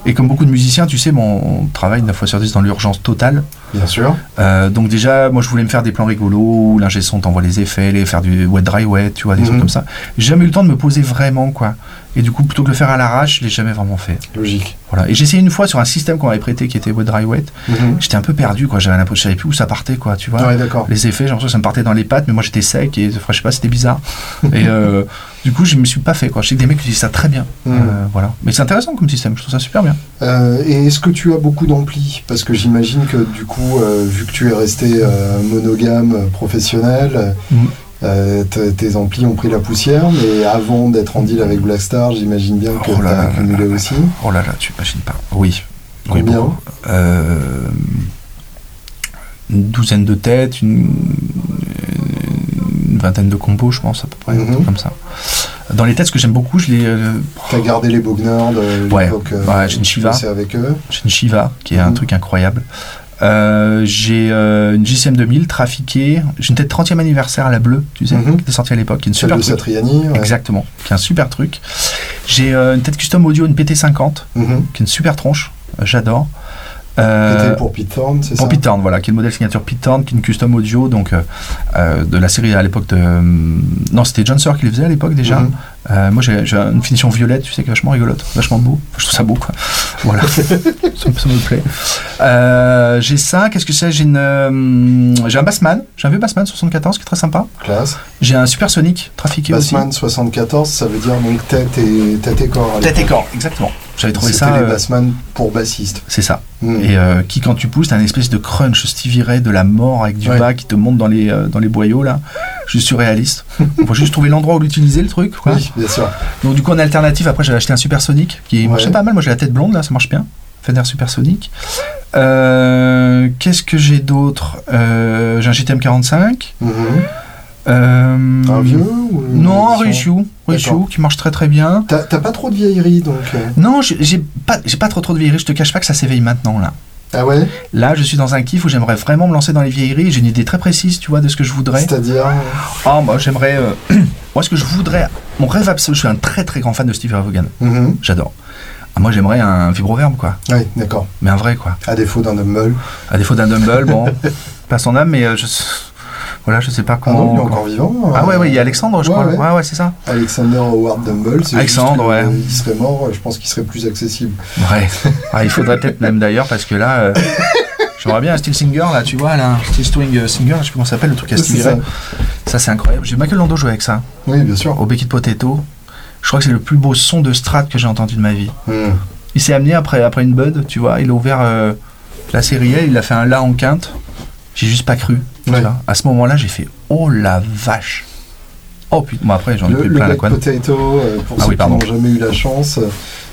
Et comme beaucoup de musiciens, tu sais, mon on travaille 9 fois sur 10 dans l'urgence totale. Bien sûr. Euh, donc déjà, moi je voulais me faire des plans rigolos où l'ingé son t'envoie les effets, les faire du wet dry wet, tu vois, des Mhm. trucs comme ça. J'ai jamais eu le temps de me poser vraiment, quoi. Et du coup, plutôt que de le faire à l'arrache, je l'ai jamais vraiment fait. Logique. Voilà. Et j'ai essayé une fois sur un système qu'on m'avait prêté qui était wet dry wet. Mhm. J'étais un peu perdu, quoi. J'avais l'impression, je savais plus où ça partait, quoi, tu vois. Ouais, d'accord. les effets, j'ai l'impression que ça me partait dans les pattes, mais moi j'étais sec et je sais pas, c'était bizarre. <laughs> et euh, du coup, je me suis pas fait quoi. Je sais que des mecs utilisent ça très bien. Mhm. Euh, voilà. Mais c'est intéressant comme système, je trouve ça super bien. Euh, et est-ce que tu as beaucoup d'amplis? Parce que j'imagine que du coup, vu que tu es resté monogame professionnel, Mhm. Euh, tes amplis ont pris la poussière, mais avant d'être en deal avec Blackstar, j'imagine bien que Oh tu as là accumulé là aussi. Oh là là, tu imagines pas. Oui. Oui, Combien. Euh, une douzaine de têtes, une, une vingtaine de combos, je pense, à peu près, Mhm. comme ça. Dans les têtes, ce que j'aime beaucoup, je les. euh, T'as gardé les Bogner de Ouais. l'époque euh, Ouais, j'ai une Shiva. avec eux. J'ai une Shiva, qui est un Mhm. truc incroyable. Euh, j'ai euh, une JCM 2000 trafiquée. J'ai une tête 30e anniversaire à la bleue, tu sais, Mhm. qui était sortie à l'époque, une super de truc. Satriani. ouais. Exactement, qui est un super truc. J'ai euh, une tête custom audio, une PT50, Mhm. qui est une super tronche. J'adore. Euh, C'était pour Pete Thorne, c'est ça pour Pete Thorne, voilà, qui est le modèle signature Pete Thorne, qui est une custom audio, donc euh, euh, de la série à l'époque de. euh, non, c'était John Sear qui les faisait à l'époque déjà. Mhm. Euh, moi, j'ai une finition violette, tu sais, qui est vachement rigolote, vachement beau. Enfin, je trouve ça beau, quoi. <laughs> Voilà, <laughs> ça, me- ça me plaît. J'ai ça, qu'est-ce que c'est? J'ai une, j'ai un Bassman, j'ai un vieux Bassman 74 qui est très sympa. Classe. J'ai un Supersonic trafiqué Bassman 74, ça veut dire donc tête et, tête et corps. aussi. Tête et corps, exactement. J'avais trouvé C'était ça. les euh, Bassman pour bassiste. c'est ça. Mhm. Et euh, qui, quand tu pousses, t'as une espèce de crunch Stevie Ray de la mort avec du Ouais. bas qui te monte dans les, euh, dans les boyaux, là. Juste surréaliste. <laughs> On faut juste trouver l'endroit où l'utiliser, le truc. Quoi. Oui, bien sûr. Donc, du coup, en alternative, après, j'avais acheté un Supersonic qui Ouais. marchait pas mal. Moi, j'ai la tête blonde, là, ça marche bien. Fender Supersonic. Euh, Qu'est-ce que j'ai d'autre? J'ai un GTM 45. Mhm. Euh, Un vieux ou Non, un. Reissue, D'accord. qui marche très très bien. T'as pas trop de vieilleries donc. euh. Non, j'ai pas, trop trop de vieilleries. Je te cache pas que ça s'éveille maintenant, là. Ah ouais? Là, je suis dans un kiff où j'aimerais vraiment me lancer dans les vieilleries. J'ai une idée très précise, tu vois, de ce que je voudrais. C'est-à-dire. Ah, moi, j'aimerais. euh, <clears throat> moi, ce que je voudrais. Mon rêve absolu, je suis un très très grand fan de Steve Vaughan. Mhm. J'adore. Ah, moi, j'aimerais un vibroverbe, quoi. Oui, d'accord. Mais un vrai, quoi. À défaut d'un dumble. À défaut d'un dumble, bon, <laughs> pas son âme, mais euh, je. Voilà, je sais pas Ah non, comment. il est encore vivant. Ah ouais, euh, ouais, il y a Alexandre, je ouais, crois. ouais. Ouais, ouais, c'est ça. Alexander Howard Dumble. c'est Alexandre, juste ouais. euh, Il serait mort, je pense qu'il serait plus accessible. Ouais. <laughs> Ah, il faudrait peut-être même d'ailleurs, parce que là. euh, J'aimerais bien un Steel Singer, là, tu vois, là, Steel Swing euh, Singer, je sais plus comment ça s'appelle, le truc à C'est styler. ça. Ça, c'est incroyable. J'ai Michael Lando jouer avec ça, Oui, bien sûr. au Becky Potato. Je crois que c'est le plus beau son de strat que j'ai entendu de ma vie. Hmm. Il s'est amené après, après une bud, tu vois, il a ouvert euh, la série L, il a fait un La en quinte. J'ai juste pas cru. Ouais. À ce moment-là, j'ai fait Oh la vache Oh putain, bon après j'en ai pris le plein la couenne. Potato, euh, pour Ah ceux oui, qui n'ont jamais eu la chance,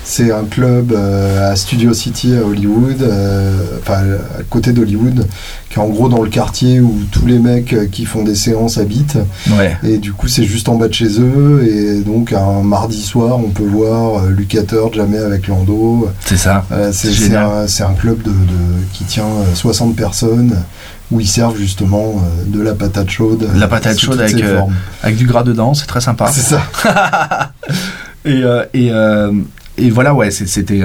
c'est un club euh, à Studio City à Hollywood, euh, enfin à côté d'Hollywood, qui est en gros dans le quartier où tous les mecs qui font des séances habitent. Ouais. Et du coup, c'est juste en bas de chez eux. Et donc, un mardi soir, on peut voir euh, jamais avec Lando. C'est ça. C'est un, club de, de- qui tient euh, 60 personnes où ils servent justement euh, de la patate chaude. La patate chaude avec, euh. Avec du gras dedans, c'est très sympa. C'est ça. <laughs> Et, euh, et, et voilà, ouais, c'est- c'était.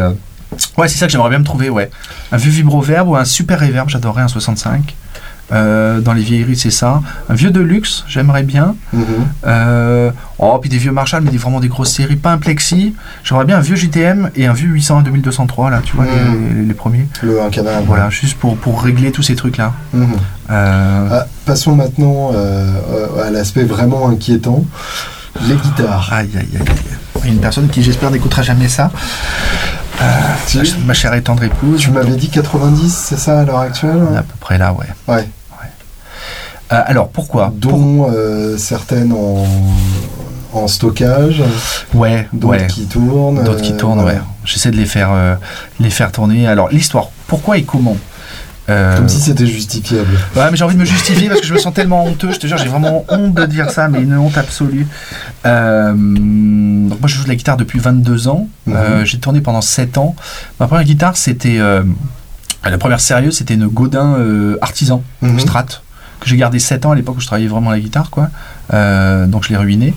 Ouais, c'est ça que j'aimerais bien me trouver, ouais. Un vieux vibroverbe ou un super reverb, j'adorerais un 65. Euh, dans les vieilleries, c'est ça. Un vieux de luxe, j'aimerais bien. Mhm. Euh, oh, puis des vieux Marshall, mais des, vraiment des grosses séries, pas un Plexi. J'aimerais bien un vieux JTM et un vieux 801 2203, là, tu vois, Mm. les, les premiers. Le un canal. Voilà, juste pour, pour régler tous ces trucs-là. Mhm. Euh, Ah, passons maintenant à l'aspect vraiment inquiétant. Les guitares. Aïe, aïe, aïe. Une personne qui, j'espère, n'écoutera jamais ça. Euh, ma, ma chère et tendre épouse. Tu m'avais dit 90, c'est ça à l'heure actuelle à peu près là, ouais. Ouais. Euh, alors, pourquoi Pour- Dont euh, certaines en, en stockage, Ouais, d'autres ouais. qui tournent. D'autres qui euh, tournent, voilà. ouais. J'essaie de les faire, euh, les faire tourner. Alors, l'histoire, pourquoi et comment Euh, Comme si c'était justifiable. Ouais, mais j'ai envie de me justifier parce que je me sens tellement honteux. Je te jure, j'ai vraiment honte de dire ça, mais une honte absolue. Euh, donc moi, je joue de la guitare depuis 22 ans. Euh, Mhm. j'ai tourné pendant 7 ans. Ma première guitare, c'était euh, la première sérieuse, c'était une Godin euh, artisan Mhm. Strat que j'ai gardé 7 ans à l'époque où je travaillais vraiment la guitare, quoi. Euh, donc je l'ai ruiné.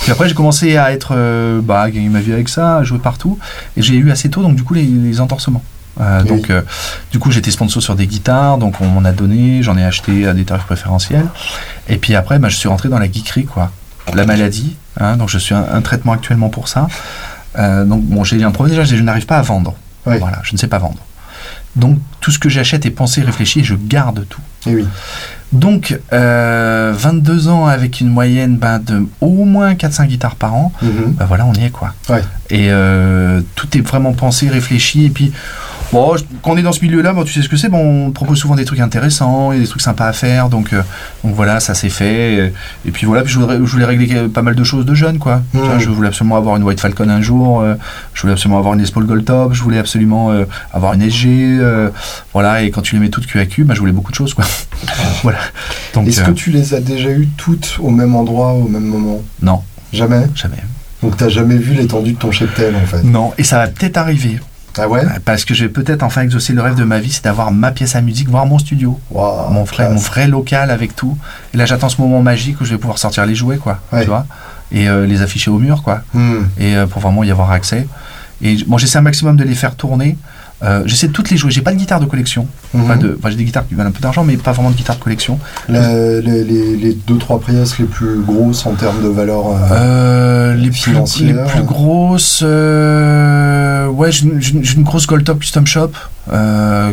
Puis après, j'ai commencé à être, euh, bah, à gagner ma vie avec ça, à jouer partout. Et j'ai eu assez tôt, donc du coup, les, les entorsements. Euh, Oui. Donc, du coup, j'étais sponsor sur des guitares, donc on m'en a donné, j'en ai acheté à des tarifs préférentiels. Et puis après, bah, je suis rentré dans la geekerie, quoi. La maladie, hein, donc je suis un, un traitement actuellement pour ça. Donc, bon, j'ai un problème déjà, je n'arrive pas à vendre. Voilà, je ne sais pas vendre. Donc, tout ce que j'achète est pensé, réfléchi, et je garde tout. Et oui. Donc, euh, 22 ans avec une moyenne ben, de au moins 4-5 guitares par an, Mhm. ben voilà, on y est quoi. Ouais. Et euh, tout est vraiment pensé, réfléchi, et puis. Bon, quand on est dans ce milieu-là, bon, tu sais ce que c'est. Bon, on propose souvent des trucs intéressants, il y a des trucs sympas à faire, donc, euh, donc voilà, ça s'est fait. Et, puis voilà, puis je, voudrais, je voulais régler pas mal de choses de jeune, quoi. Mhm. je voulais absolument avoir une White Falcon un jour, euh, je voulais absolument avoir une Les Paul Gold Top, je voulais absolument euh, avoir une SG, voilà. Et quand tu les mets toutes cul, ben, je voulais beaucoup de choses, quoi. <laughs> voilà. Est-ce que tu les as déjà eues toutes au même endroit, au même moment? Non, Jamais? Jamais. Donc t'as jamais vu l'étendue de ton cheptel en fait? Non, et ça va peut-être arriver. Ah ouais Parce que je vais peut-être enfin exaucer le rêve de ma vie, c'est d'avoir ma pièce à musique, voir mon studio, mon, vrai, classe. mon vrai local avec tout. Et là, j'attends ce moment magique où je vais pouvoir sortir les jouets, quoi. Ouais. Tu vois Et euh, les afficher au mur, quoi. Hmm. Et euh, pour vraiment y avoir accès. Et bon, j'essaie un maximum de les faire tourner. Euh, j'essaie de toutes les jouer. J'ai pas de guitare de collection. Pas de, enfin, j'ai des guitares qui valent un peu d'argent, mais pas vraiment de guitare de collection. La- les, les, les deux trois les plus grosses en termes de valeur. euh, Euh, les, plus, Financière. les plus grosses, euh, ouais, j'ai une, grosse Gold Top Custom Shop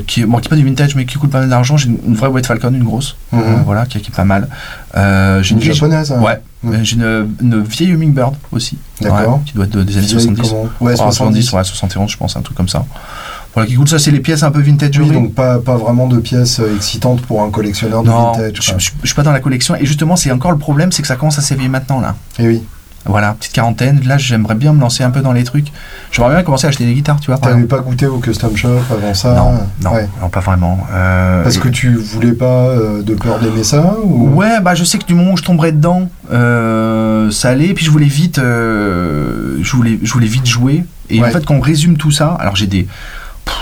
qui, est- bon, qui est pas du vintage mais qui coûte pas mal d'argent. J'ai une, une vraie White Falcon, une grosse, mhm. voilà, qui, qui est pas mal. J'ai Une une, vieille- japonaise hein ouais, Mhm. j'ai une, une vieille Hummingbird aussi, D'accord. ouais, qui doit être de- des années Vieille 70. comment? Ouais, Ah, 70. ouais, 71, je pense, un truc comme ça. Voilà, qui coûte ça, c'est les pièces un peu vintage. Oui, donc pas, pas vraiment de pièces euh, excitantes pour un collectionneur de non, vintage. je, je- je suis pas dans la collection. Et justement, c'est encore le problème, c'est que ça commence à s'éveiller maintenant là. Et oui. Voilà, petite quarantaine. Là, j'aimerais bien me lancer un peu dans les trucs. J'aimerais bien commencer à acheter des guitares, tu vois. T'avais pas goûté au custom shop avant ça Non, non, Ouais. non, pas vraiment. Euh, Parce que tu voulais pas euh, de peur d'aimer ça ou... Ouais, bah je sais que du moment où je tomberais dedans, euh, ça allait. Et puis je voulais vite, je voulais, je voulais vite jouer. Et Ouais. en fait, quand on résume tout ça, alors j'ai des,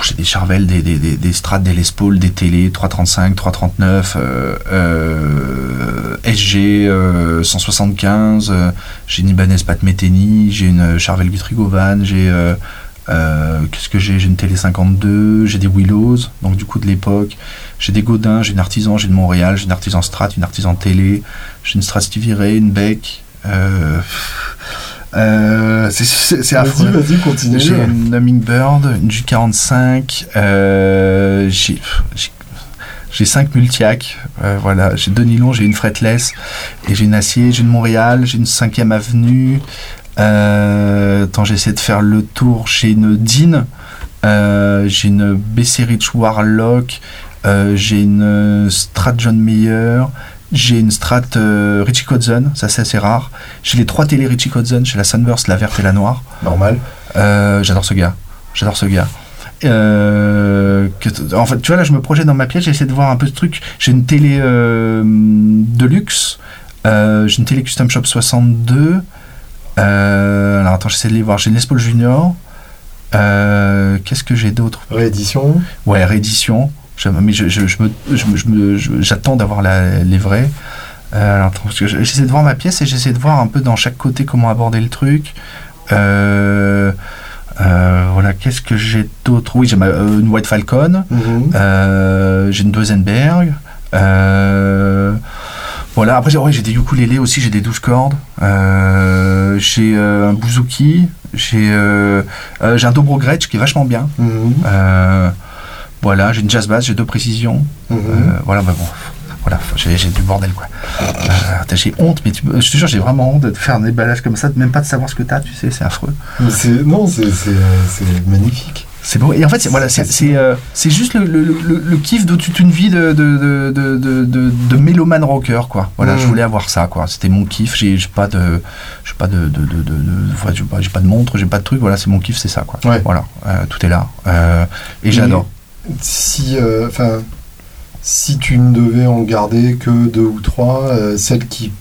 j'ai des Charvel, des, des, des, des Strat, des Les Paul, des télé 335, 339, euh, euh, SG euh, 175. euh, j'ai une Ibanez Pat Metheny, j'ai une Charvel Guthrie Govan, j'ai euh, Qu'est-ce que j'ai? J'ai une télé 52, j'ai des Willows, donc du coup de l'époque. J'ai des Godin, j'ai une Artisan, j'ai une Montréal, j'ai une Artisan Strat, une Artisan Télé, j'ai une Strat Stevie Ray, une Beck. Euh, c'est affreux. Vas-y, vas-y, continue. J'ai une Hummingbird, une G45, euh, j'ai j'ai 5 multiacs, euh, voilà, j'ai deux nylons, j'ai une fretless, et j'ai une acier, j'ai une Montréal, j'ai une 5ème avenue. Euh, attends, j'essaie de faire le tour. J'ai une Dean, euh, j'ai une BC Rich Warlock, euh, j'ai une Strat John Mayer, j'ai une Strat euh, Richie Kotzen, ça c'est assez rare. J'ai les trois télé Richie Kotzen, j'ai la Sunburst, la verte et la noire. Normal. Euh, j'adore ce gars. J'adore ce gars. Euh, en fait, tu vois, là, je me projette dans ma pièce, j'essaie de voir un peu ce truc. J'ai une télé de luxe, j'ai une télé Custom Shop 62. alors, attends, j'essaie de les voir. J'ai une Les Junior. Qu'est-ce que j'ai d'autre? Réédition Ouais, réédition mais je, j'attends d'avoir les vrais. Euh, j'essaie de voir ma pièce et j'essaie de voir un peu dans chaque côté comment aborder le truc. Euh, euh, voilà, qu'est-ce que j'ai d'autre? Oui, j'ai une White Falcon, mhm. j'ai une Dozenberg. voilà, après j'ai des ukulélés aussi, j'ai des 12 cordes, j'ai un bouzouki, j'ai j'ai un dobro Gretsch qui est vachement bien. Mhm. Voilà, j'ai une jazz bass, j'ai deux précisions. Mhm. Euh, voilà, bah bon, voilà, j'ai du bordel quoi. Euh, j'ai honte, mais tu, je te jure, j'ai vraiment honte de faire un déballage comme ça, même pas de savoir ce que tu as, tu sais, c'est affreux. Non, c'est magnifique. C'est beau. Et en fait, voilà, c'est euh, juste le, le, le, kiff de toute une vie de, de, de, de, de mélomane rocker, quoi. Voilà, je mhm. voulais avoir ça, quoi. C'était mon kiff. J'ai pas de, j'ai pas de, de, de, j'ai pas de montre, j'ai pas de truc. Voilà, c'est mon kiff, c'est ça, quoi. Voilà, tout est là. et j'adore si, euh, enfin, si tu ne devais en garder que deux ou trois, euh, celles qui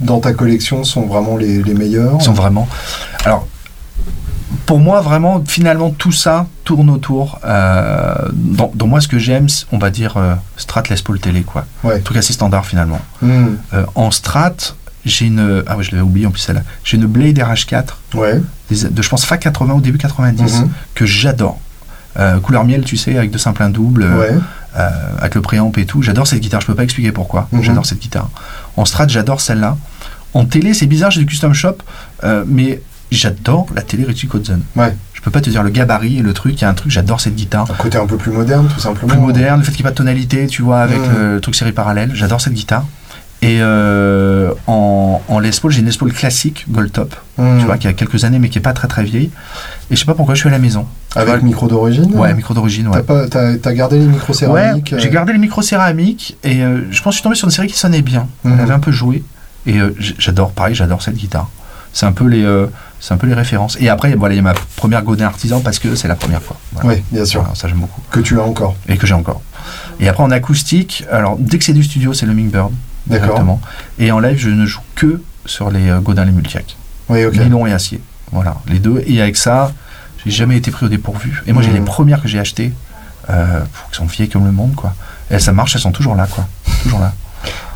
dans ta collection sont vraiment les, les meilleures Sont vraiment. Alors, pour moi, vraiment, finalement, tout ça tourne autour. Euh, dans, moi, ce que j'aime, on va dire Strat Les Paul Télé, quoi. Ouais. Un truc assez standard, finalement. Hmm. en Strat, j'ai une. Ah ouais, je l'avais oublié en plus celle-là. J'ai une Blade RH4. Ouais. de, je pense, FA 80 au début 90, hmm. que j'adore. Euh, couleur miel, tu sais, avec de simples doubles, euh, euh, avec le préamp et tout. J'adore cette guitare, je peux pas expliquer pourquoi. Mhm. J'adore cette guitare. En strat, j'adore celle-là. En télé, c'est bizarre, j'ai du custom shop, mais j'adore la télé Richie Kotzen. Ouais. Je peux pas te dire le gabarit et le truc, il y a un truc, j'adore cette guitare. Un côté un peu plus moderne, tout simplement. Plus moderne, le fait qu'il n'y ait pas de tonalité, tu vois, avec mhm. le, truc série parallèle, j'adore cette guitare. Et en, en Les Paul, j'ai une Les Paul classique, Gold Top, mhm. tu vois, qui a quelques années, mais qui est pas très très vieille. Et je sais pas pourquoi je suis à la maison. Avec micro d'origine Ouais, micro d'origine, ouais. T'as, as, gardé les micros céramiques Ouais, j'ai euh gardé les micros céramiques et euh, je pense que je suis tombé sur une série qui sonnait bien. Elle mhm. avait un peu joué et euh, j'adore, pareil, j'adore cette guitare. C'est un peu les, c'est un peu les références. Et après, voilà, il y a ma première Godin artisan parce que c'est la première fois. Oui, bien sûr. ça j'aime beaucoup. Que tu as encore. Et que j'ai encore. Et après en acoustique, alors dès que c'est du studio, c'est le Mingbird. D'accord. Et en live, je ne joue que sur les Godin les Multiac. Oui, ok. Nylon et acier. Voilà, les deux. Et avec ça, j'ai jamais été pris au dépourvu. Et moi, j'ai les mmh. premières que j'ai achetées, euh, qui sont vieilles comme le monde, quoi. Et ça marche, elles sont toujours là, quoi. Toujours là.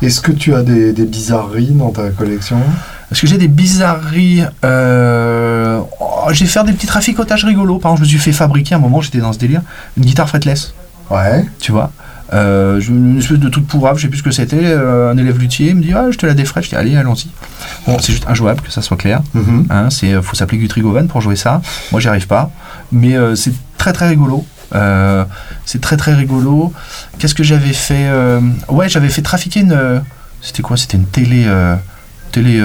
Est-ce que tu as des, bizarreries dans ta collection? Est-ce que j'ai des bizarreries euh... oh, J'ai fait des petits traficotages rigolos. Par exemple, je me suis fait fabriquer à un moment, j'étais dans ce délire, une guitare fretless. Ouais. Tu vois? Euh, une espèce de truc pourrave, je sais plus ce que c'était. Euh, un élève luthier me dit ah, je te la défraie. Je dis allez, allons-y. Bon, c'est juste injouable, que ça soit clair. Mm hein, c'est euh, faut s'appeler Guthrie Govan pour jouer ça. Moi, j'y arrive pas. Mais euh, c'est très très rigolo. c'est très très rigolo. Qu'est-ce que j'avais fait Ouais, j'avais fait trafiquer une. C'était quoi C'était une télé. télé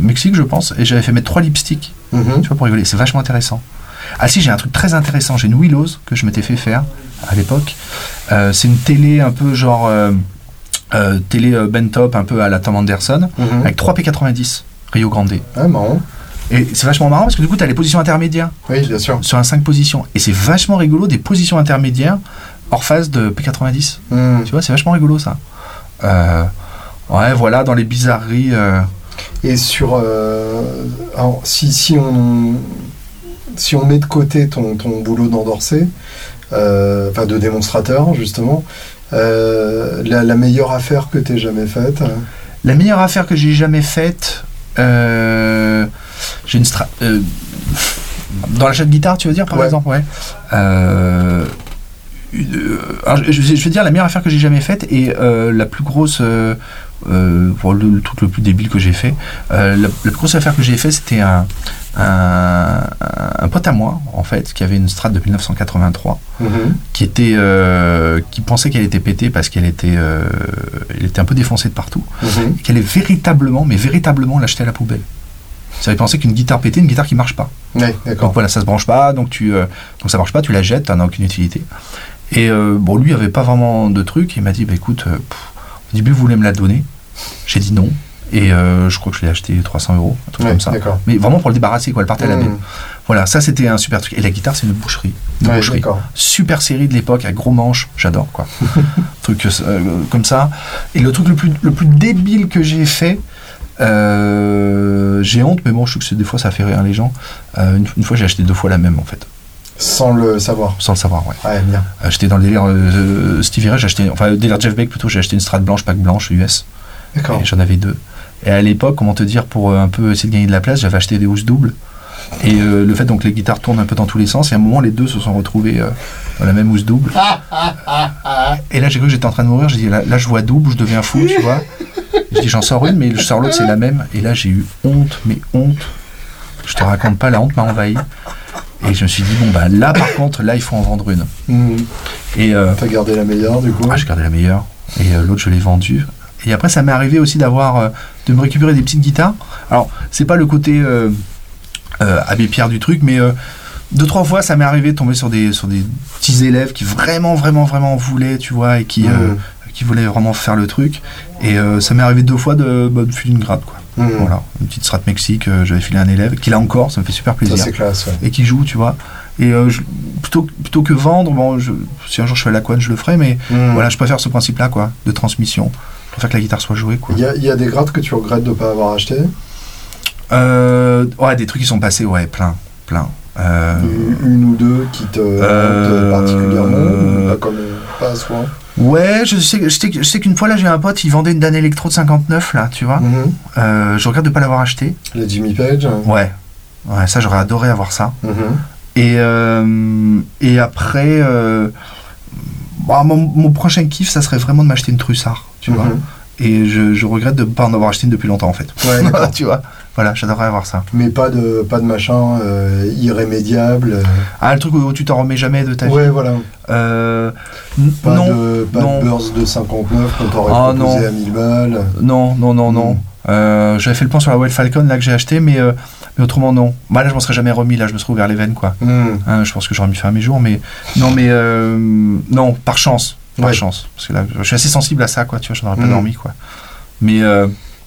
Mexique, je pense. Et j'avais fait mettre trois lipsticks. Mhm. Tu vois, pour rigoler. C'est vachement intéressant. Ah si, j'ai un truc très intéressant. J'ai une Willows que je m'étais fait faire à l'époque. Euh, c'est une télé un peu genre euh, euh, télé bentop, un peu à la Tom Anderson, mhm. avec 3 P90 Rio Grande. Ah, marrant. Et c'est vachement marrant parce que du coup, tu as les positions intermédiaires. Oui, bien sûr. Sur un 5 positions. Et c'est vachement rigolo des positions intermédiaires hors phase de P90. Mhm. Tu vois, c'est vachement rigolo ça. ouais, voilà, dans les bizarreries. Et sur. si, si, on, si on met de côté ton, ton boulot d'endorser, euh, enfin de démonstrateur justement. Euh, la, meilleure affaire que tu jamais faite La meilleure affaire que j'ai jamais faite, euh, j'ai une Dans l'achat de guitare, tu veux dire, par exemple Ouais. Euh, je, vais dire la meilleure affaire que j'ai jamais faite et la plus grosse. Pour le, truc le plus débile que j'ai fait, la, plus grosse affaire que j'ai fait, c'était un, un, pote à moi, en fait, qui avait une Strat de 1983, mhm. qui, était, qui pensait qu'elle était pétée parce qu'elle était, elle était un peu défoncée de partout, mhm. qu'elle est véritablement, mais véritablement l'acheter à la poubelle. Ça fait penser qu'une guitare pétée, une guitare qui marche pas. donc voilà, ça se branche pas, donc tu, euh, donc ça marche pas, tu la jettes, ça n'a aucune utilité. Et euh, bon, lui avait pas vraiment de truc. Il m'a dit, bah écoute, euh, au début vous voulez me la donner? J'ai dit non. Et je crois que je l'ai acheté 300 euros, un truc comme ça. Mais vraiment pour le débarrasser, quoi. Elle partait à la mmh. Voilà, ça c'était un super truc. Et la guitare, c'est une boucherie. Une boucherie. Super série de l'époque, avec gros manches, j'adore quoi. <laughs> truc comme ça. Et le truc le plus, le plus débile que j'ai fait, euh, j'ai honte, mais bon, je trouve que des fois ça fait rire les gens. Euh, une, fois, j'ai acheté deux fois la même en fait. Sans le savoir. Sans le savoir, ouais. Ouais, bien. Euh, j'étais dans le délire Stevie Ray, j'ai acheté, enfin, le délire Jeff Beck plutôt, j'ai acheté une Strat blanche, pack blanche US. D'accord. Et j'en avais deux. Et à l'époque, comment te dire, pour un peu essayer de gagner de la place, j'avais acheté des housses doubles. Et le fait donc les guitares tournent un peu dans tous les sens, et à un moment les deux se sont retrouvés dans la même housse double. et là j'ai cru que j'étais en train de mourir, j'ai dit là, là, je vois double, je deviens fou, tu vois. Je dis j'en sors une, mais je sors l'autre, c'est la même. Et là, j'ai eu honte, mais honte. Je te raconte pas, la honte m'a envahi. Et je me suis dit, bon, bah là, par contre, là, il faut en vendre une. Mmh. Et euh, T'as gardé la meilleure, du coup Ah, j'ai gardé la meilleure. Et euh, l'autre, je l'ai vendue. Et après, ça m'est arrivé aussi d'avoir, euh, de me récupérer des petites guitares. Alors, c'est pas le côté Abbé Pierre du truc, mais deux trois fois ça m'est arrivé de tomber sur des sur des petits élèves qui vraiment vraiment vraiment voulaient tu vois et qui mmh qui voulait vraiment faire le truc. Et euh, ça m'est arrivé deux fois de, bah, de filer une grade, quoi. Mmh. Voilà, une petite strat Mexique, euh, j'avais filé un élève, qui l'a encore, ça me fait super plaisir. Ça, classe, Et qui joue, tu vois. Et euh, plutôt, plutôt que vendre, bon, je, si un jour je fais la couane, je le ferai, mais mmh. voilà, je préfère ce principe-là, quoi, de transmission. Je préfère que la guitare soit jouée. Il y, y a, des grades que tu regrettes de ne pas avoir acheté? Ouais, des trucs qui sont passés, ouais, plein, plein. Une, ou deux qui te euh, particulièrement, pas, comme, pas à soi? Ouais, je sais, je sais, qu'une fois là j'ai un pote, il vendait une Dan Electro de 59 là, tu vois. Mhm. Euh, je regrette de pas l'avoir acheté. La Jimmy Page. Ouais, ouais, ça j'aurais adoré avoir ça. Mhm. Et euh, et après, euh, bah, mon, prochain kiff, ça serait vraiment de m'acheter une Trussard, tu vois. Mhm. Et je, je, regrette de ne pas en avoir acheté une depuis longtemps en fait. Ouais, <laughs> tu vois. Voilà, j'adorerais avoir ça. Mais pas de, pas de machin euh, irrémédiable. Euh. Ah, le truc où tu t'en remets jamais de ta vie. Ouais, voilà. Euh, pas non, de, pas de burst de 59 qu'on t'aurait ah, proposé à 1000 balles. Non, non, non, non. Hmm. J'avais fait le point sur la Wild Falcon là que j'ai acheté, mais, mais autrement non. Bah, là, je m'en serais jamais remis. Là, je me serais ouvert les veines, quoi. Hmm. Hein, je pense que j'aurais mis fin à mes jours, mais non, mais non, par chance. Par chance. Parce que là, je suis assez sensible à ça, quoi. Tu vois, j'en aurais pas hmm. dormi, quoi. Mais.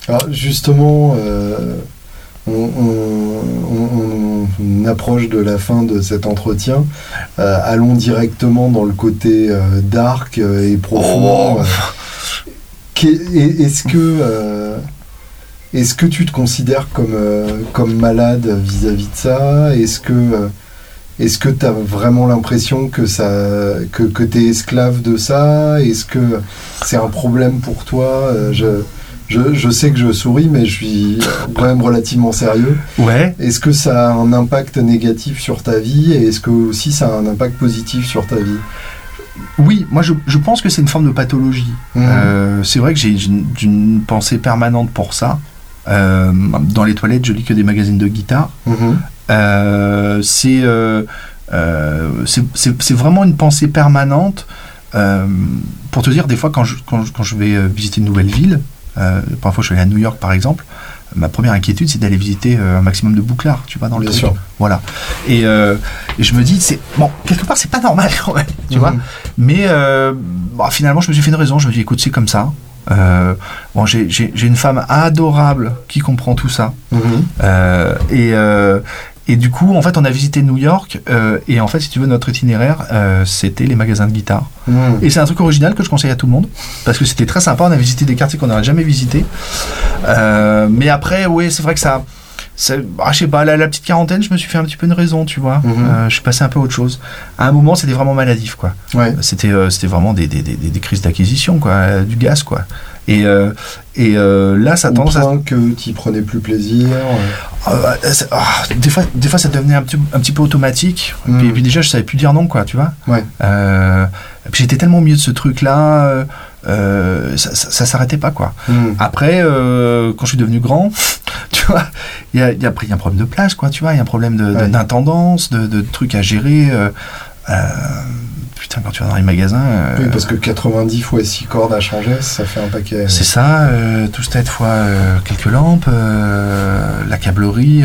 Alors, justement on, approche de la fin de cet entretien. Euh, allons directement dans le côté euh, dark euh, et profond. Oh. Est-ce que est-ce que tu te considères comme, comme malade vis-à-vis de ça? Est-ce que est-ce que tu as vraiment l'impression que, ça, que, que tu es esclave de ça? Est-ce que c'est un problème pour toi? Je, je, sais que je souris, mais je suis quand même relativement sérieux. Ouais. Est-ce que ça a un impact négatif sur ta vie? Et est-ce que aussi ça a un impact positif sur ta vie? Oui, moi je, pense que c'est une forme de pathologie. Euh, c'est vrai que j'ai une, pensée permanente pour ça. Euh, dans les toilettes, je lis que des magazines de guitare. Euh, c'est c'est vraiment une pensée permanente. pour te dire, des fois, quand je, quand, quand je vais visiter une nouvelle ville, euh, la première fois je suis allé à New York, par exemple, ma première inquiétude, c'est d'aller visiter un maximum de bouclards, tu vois, dans le Bien truc. Sûr. Voilà. Et, euh, je me dis, c'est bon, quelque part, c'est pas normal <laughs> quand même, tu vois. Mhm. Mais bah, finalement, je me suis fait une raison. Je me dis, écoute, c'est comme ça. Bon, j'ai une femme adorable qui comprend tout ça. Mhm. et, et du coup, en fait, on a visité New York. Euh, et en fait, si tu veux, notre itinéraire, euh, c'était les magasins de guitare. Hmm. Et c'est un truc original que je conseille à tout le monde. Parce que c'était très sympa. On a visité des quartiers qu'on n'aurait jamais visités. Euh, mais après, oui, c'est vrai que ça. Ah, je sais pas, la, la, petite quarantaine, je me suis fait un petit peu une raison, tu vois. Hmm. je suis passé un peu à autre chose. À un moment, c'était vraiment maladif, quoi. Ouais. C'était c'était vraiment des, des, des, des crises d'acquisition, quoi. du gaz, quoi. Et, et là, ça tendance à. que tu prenais plus plaisir ah, des, fois, des fois, ça devenait un petit, un petit peu automatique. Et, Mm. puis, déjà, je savais plus dire non, quoi, tu vois. Ouais. Euh, et puis j'étais tellement au milieu de ce truc-là, euh, ça, ça, ça s'arrêtait pas, quoi. Mm. Après, euh, quand je suis devenu grand, <laughs> tu vois, il y a, y a- y a un problème de place, quoi, tu vois, il y a un problème de- de- Ouais. d'intendance, de, de trucs à gérer. euh, putain, quand tu vas dans les magasins. Oui, parce que 90 fois 6 cordes à changer, ça fait un paquet. c'est ça, tout cette fois quelques lampes, la câblerie.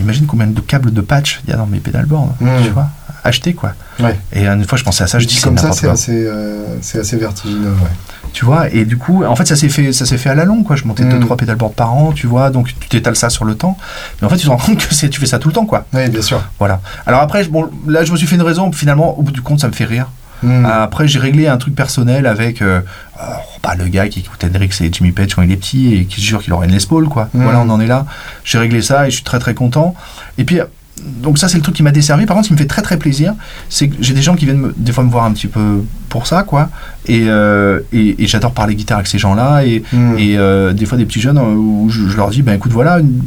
Imagine combien de câbles de patch il y a dans mes pédalboards, Mm. tu vois, acheter quoi. Ouais. Et une fois, je pensais à ça, je dis comme ça, c'est assez, euh, c'est assez vertigineux. Ouais. Tu vois, et du coup, en fait, ça s'est fait, ça s'est fait à la longue, quoi. Je montais Mm. deux, trois pédalboards par an, tu vois, donc tu t'étales ça sur le temps. Mais en fait, tu te rends <laughs> compte que tu fais ça tout le temps, quoi. Oui, bien sûr. Voilà. Alors après, bon, là, je me suis fait une raison, finalement, au bout du compte, ça me fait rire. Mm. Après, j'ai réglé un truc personnel avec euh, euh, bah, le gars qui écoute Hendrix et Jimmy Page quand il est petit et qui se jure qu'il aurait une Les Paul, quoi. Mm. Voilà, on en est là. J'ai réglé ça et je suis très très content. Et puis, donc ça, c'est le truc qui m'a desservi. Par contre, ce qui me fait très très plaisir, c'est que j'ai des gens qui viennent me- des fois me voir un petit peu pour ça, quoi. Et, euh, et, et j'adore parler guitare avec ces gens-là. Et, Mm. et euh, des fois, des petits jeunes euh, où je, je leur dis, ben écoute, voilà, une-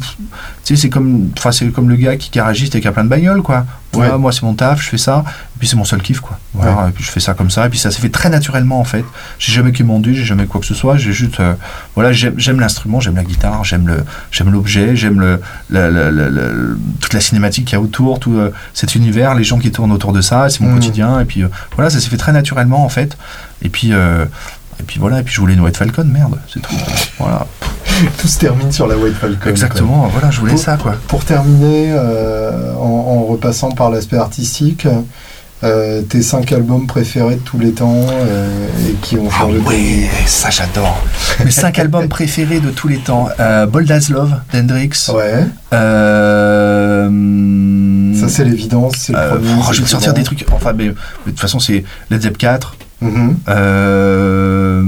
tu sais, c'est comme, comme le gars qui garagiste et qui a plein de bagnoles, quoi. Ouais. moi, c'est mon taf, je fais ça. Et puis, c'est mon seul kiff, quoi. Voilà, et puis je fais ça comme ça. Et puis, ça s'est fait très naturellement, en fait. J'ai jamais commandé, j'ai jamais quoi que ce soit. J'ai juste, euh, voilà, j'aime l'instrument, j'aime la guitare, j'aime le, j'aime l'objet, j'aime le, toute la cinématique qu'il y a autour, tout euh, cet univers, les gens qui tournent autour de ça. C'est mon Mhm. quotidien. Et puis, euh, voilà, ça s'est fait très naturellement, en fait. Et puis, euh, et puis voilà, et puis je voulais une White Falcon, merde, c'est tout. Voilà, <laughs> Tout se termine sur la White Falcon. quoi. exactement, voilà, je voulais Pour- ça, quoi. Pour terminer, euh, en, en repassant par l'aspect artistique, euh, tes cinq albums préférés de tous les temps euh, et qui ont Ah changé vie. ouais, ça j'adore. Mes <laughs> cinq albums préférés de tous les temps. Euh, Bold as Love d'Hendrix. Ouais, Euh, ça c'est l'évidence, c'est le premier. oh, je vais sortir des trucs. Enfin, mais, mais de toute façon, c'est Led Zepp 4. grand. Mhm, euh,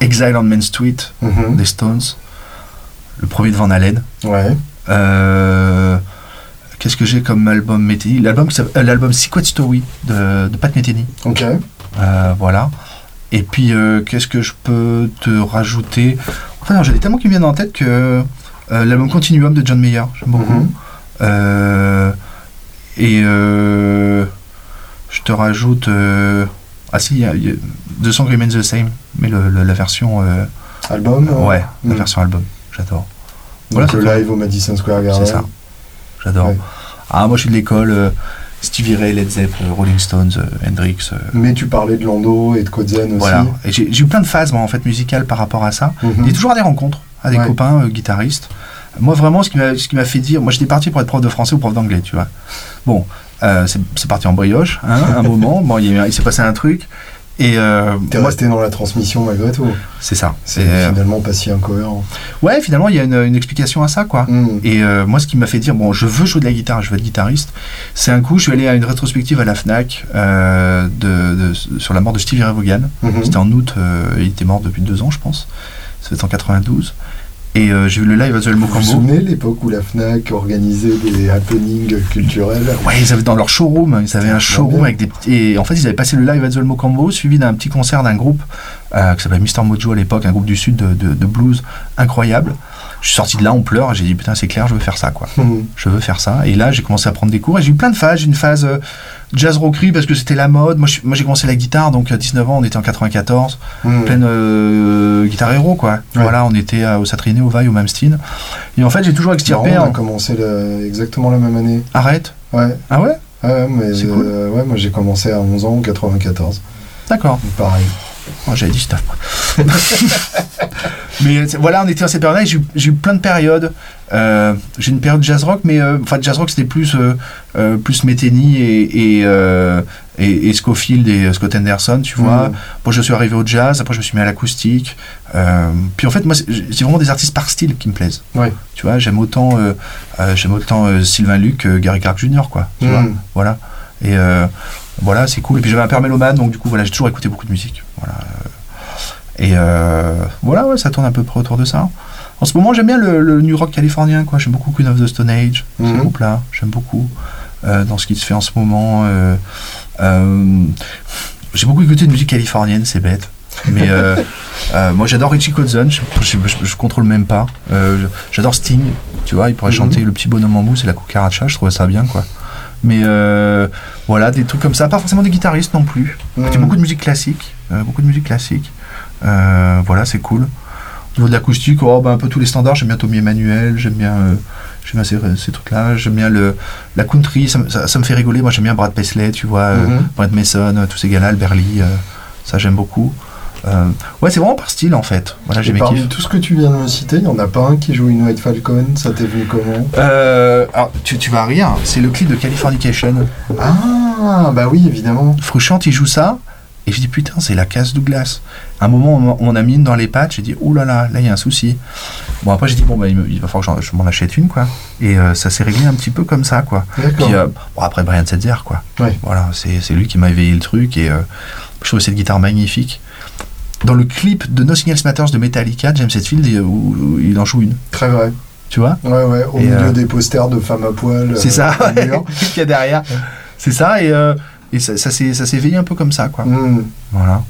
Exile on Main Street mhm. des Stones. Le premier de Van Halen. Ouais, Euh, Qu'est-ce que j'ai comme album Metheny? L'album euh, l'album Secret Story de, de Pat Metheny. ok. Euh, voilà. Et puis, euh, qu'est-ce que je peux te rajouter? Enfin, j'ai tellement qui me viennent en tête que l'album Continuum de John Mayer, j'aime beaucoup. Mhm. Et je te rajoute. ah si, il y a, il y a The Song Remains the Same, mais le- le- la version. euh, Album euh, ouais, la Mhm. version album, j'adore. Voilà, le live au Madison Square Garden. C'est ça. J'adore. Ouais. Ah, moi je suis de l'école. euh, Stevie Ray, Led Zepp, euh, Rolling Stones, euh, Hendrix. Mais tu parlais de Lando et de Kotzen aussi. Voilà. J'ai j'ai eu plein de phases, moi, en fait, musicales par rapport à ça. Il y a toujours à des rencontres, à des Ouais. copains euh, guitaristes. Moi, vraiment, ce qui m'a fait dire, moi, j'étais parti pour être prof de français ou prof d'anglais, tu vois. Bon, euh, c'est parti en brioche, hein, un <laughs> moment. Bon, il s'est passé un truc. Et euh, T'es moi, resté dans la transmission malgré tout. c'est ça. C'est euh, finalement pas si incohérent. ouais, finalement, il y a une, une explication à ça, quoi. Mhm. Et euh, moi, ce qui m'a fait dire, bon, je veux jouer de la guitare, je veux être guitariste, c'est un coup, je suis allé à une rétrospective à la FNAC euh, de, de- sur la mort de Stevie Ray Vaughan. Mhm. C'était en août, euh, il était mort depuis deux ans, je pense. C'était en 92. Et euh, j'ai vu le live à Vous vous souvenez l'époque où la FNAC organisait des happenings culturels Ouais, ils avaient dans leur showroom, ils avaient un showroom avec des petits. Et en fait, ils avaient passé le live à Mocambo, suivi d'un petit concert d'un groupe euh, qui s'appelait Mr. Mojo à l'époque, un groupe du sud de, de- de blues incroyable. Je suis sorti de là, on pleure, et j'ai dit putain, c'est clair, je veux faire ça, quoi. Mhm. Je veux faire ça. Et là, j'ai commencé à prendre des cours et j'ai eu plein de phases. J'ai une phase euh, jazz rockery parce que c'était la mode. Moi, je moi, j'ai commencé la guitare, donc à 19 ans, on était en 94. Mhm. pleine euh, guitare héros quoi. Ouais. Voilà, on était au Satriné, au Vaille, au Malmsteen. Et en fait, j'ai toujours extirpé. on a en- commencé le- exactement la même année. Arrête. Ouais, Ah ouais? Ouais, mais cool. euh, ouais, moi j'ai commencé à 11 ans en 94. D'accord. Pareil. Oh, J'avais dit stuff. <laughs> mais c'est- voilà, on était dans cette période-là et j'ai eu- j'ai eu plein de périodes. Euh, j'ai une période jazz rock, mais euh, enfin jazz rock c'était plus euh, euh, plus Metheny et et, euh, et, et Scofield et euh, Scott Henderson, tu vois. Mhm. Bon, je suis arrivé au jazz, après je me suis mis à l'acoustique. Euh, puis en fait, moi, c'est c'est vraiment des artistes par style qui me plaisent. Ouais. Tu vois, j'aime autant, euh, euh, j'aime autant euh, Sylvain Luc que Gary Clark Jr. quoi. Tu vois, Mhm. voilà. Et euh, voilà, c'est cool. Et puis j'avais un père mélomane, donc du coup, voilà, j'ai toujours écouté beaucoup de musique. Voilà. Et euh, voilà, ouais, ça tourne à peu près autour de ça. En ce moment, j'aime bien le, le new rock californien, quoi. J'aime beaucoup Queen of the Stone Age, ce Mhm. groupe-là. J'aime beaucoup euh, dans ce qui se fait en ce moment. euh, j'ai beaucoup écouté de musique californienne, c'est bête. Mais, <laughs> moi j'adore Richie Kotzen, je, je, contrôle même pas. j'adore Sting, tu vois, il pourrait mhm. chanter Le petit bonhomme en mousse et la cucaracha, je trouvais ça bien quoi. Mais voilà, des trucs comme ça, pas forcément des guitaristes non plus. Mhm. beaucoup de musique classique, beaucoup de musique classique. Voilà, c'est cool. Au niveau de l'acoustique, oh, ben, un peu tous les standards. J'aime bien Tommy Emmanuel, j'aime bien, euh, j'aime bien ces, ces trucs-là. J'aime bien le, la country, ça, ça, me fait rigoler. Moi, j'aime bien Brad Paisley, tu vois, euh, mhm. Brad Mason, tous ces gars-là, euh, ça j'aime beaucoup. ouais, c'est vraiment par style en fait. Voilà, j'ai parmi tout ce que tu viens de me citer, il n'y en a pas un qui joue une White Falcon, ça t'est venu comment? Alors, tu, tu, vas rire, c'est le clip de Californication. Ah, bah oui, évidemment. Frusciante, il joue ça. Et je dis putain, c'est la case Douglas. À un moment, on, a mis une dans les pattes, j'ai dit oh là là, là il y a un souci. Bon, après j'ai dit bon, bah, il, va falloir que je m'en achète une, quoi. Et euh, ça s'est réglé un petit peu comme ça, quoi. Puis euh, bon, après Brian Setzer, quoi. Voilà, c'est lui qui m'a éveillé le truc et euh, je trouve cette guitare magnifique. Dans le clip de No Signals Matters de Metallica, James Hetfield, où, il en joue une. Très vrai. Tu vois? Ouais, ouais, au milieu des posters de femmes à poil. C'est ça, <laughs> qu'il y a derrière. C'est ça, et et ça, ça s'est éveillé un peu comme ça, quoi. Mm. Voilà.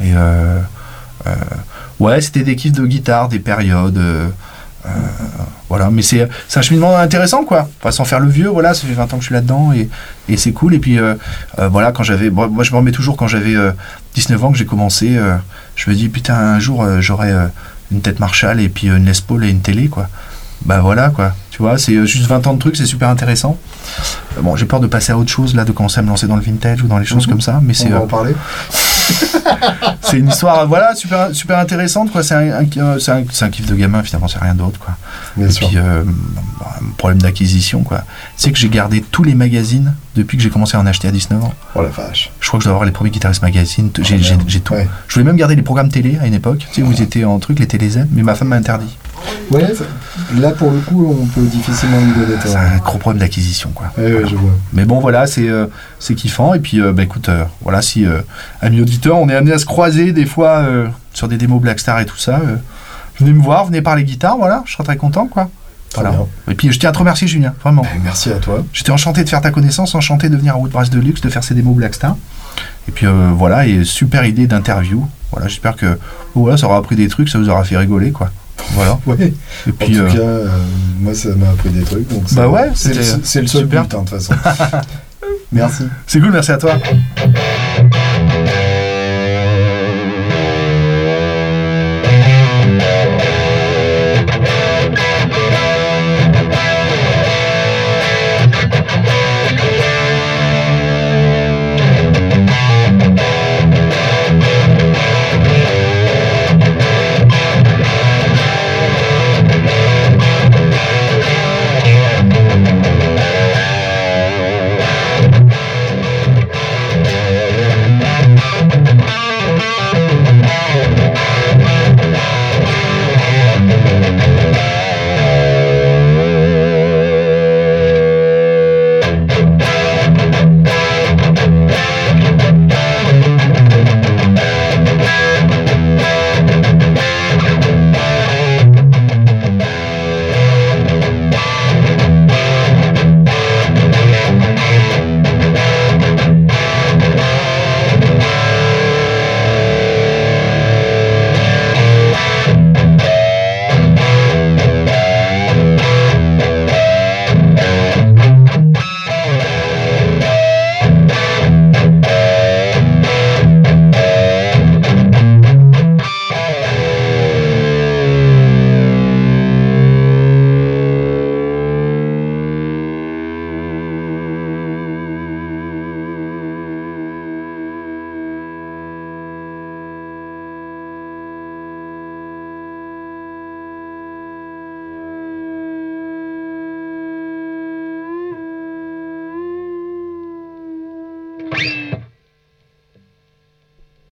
Et euh, euh, ouais, c'était des kiffs de guitare, des périodes. Euh, voilà, mais c'est un cheminement intéressant, quoi. Enfin, sans faire le vieux, voilà, ça fait 20 ans que je suis là-dedans et, et c'est cool. Et puis, voilà, quand j'avais. moi, je me remets toujours quand j'avais 19 ans que j'ai commencé. je me dis, putain, un jour, j'aurai une tête Marshall et puis une Les Paul et une télé, quoi. Bah voilà, quoi. Tu vois, c'est juste 20 ans de trucs, c'est super intéressant. Bon, j'ai peur de passer à autre chose, là, de commencer à me lancer dans le vintage ou dans les choses mhm. comme ça, mais c'est. On va en parler. <laughs> c'est une histoire, voilà, super, super intéressante, quoi. C'est un, un, un, kiff de gamin, finalement, c'est rien d'autre, quoi. Bien Et sûr. puis, euh, un problème d'acquisition, quoi. C'est que j'ai gardé tous les magazines depuis que j'ai commencé à en acheter à 19 ans. Oh la vache. Je crois que je dois avoir les premiers guitaristes magazines. J'ai oh, tout. Je voulais même garder les programmes télé à une époque, tu sais, où ils étaient en truc, les télé mais ma femme m'a interdit. Ouais, là pour le coup, on peut difficilement lui donner C'est un gros problème d'acquisition, quoi. je vois. Mais bon, voilà, c'est euh, c'est kiffant. Et puis, euh, bah, écoute, euh, voilà, si, amis auditeurs, on est amené à se croiser des fois sur des démos Blackstar et tout ça, venez me voir, venez parler guitare, voilà, je serai très content, quoi. Voilà. Et puis je tiens à te remercier Julien, vraiment. Ben, merci à toi. J'étais enchanté de faire ta connaissance, enchanté de venir à Woodbrass de Luxe, de faire ces démos Blackstar. Et puis voilà, et super idée d'interview. Voilà, j'espère que voilà, ça aura appris des trucs, ça vous aura fait rigoler, quoi. Voilà. Ouais. Et puis, en tout cas, euh, moi, ça m'a appris des trucs. Donc bah ouais, c'est le, le, seul but, hein, de toute façon. <laughs> merci. C'est cool, merci à toi.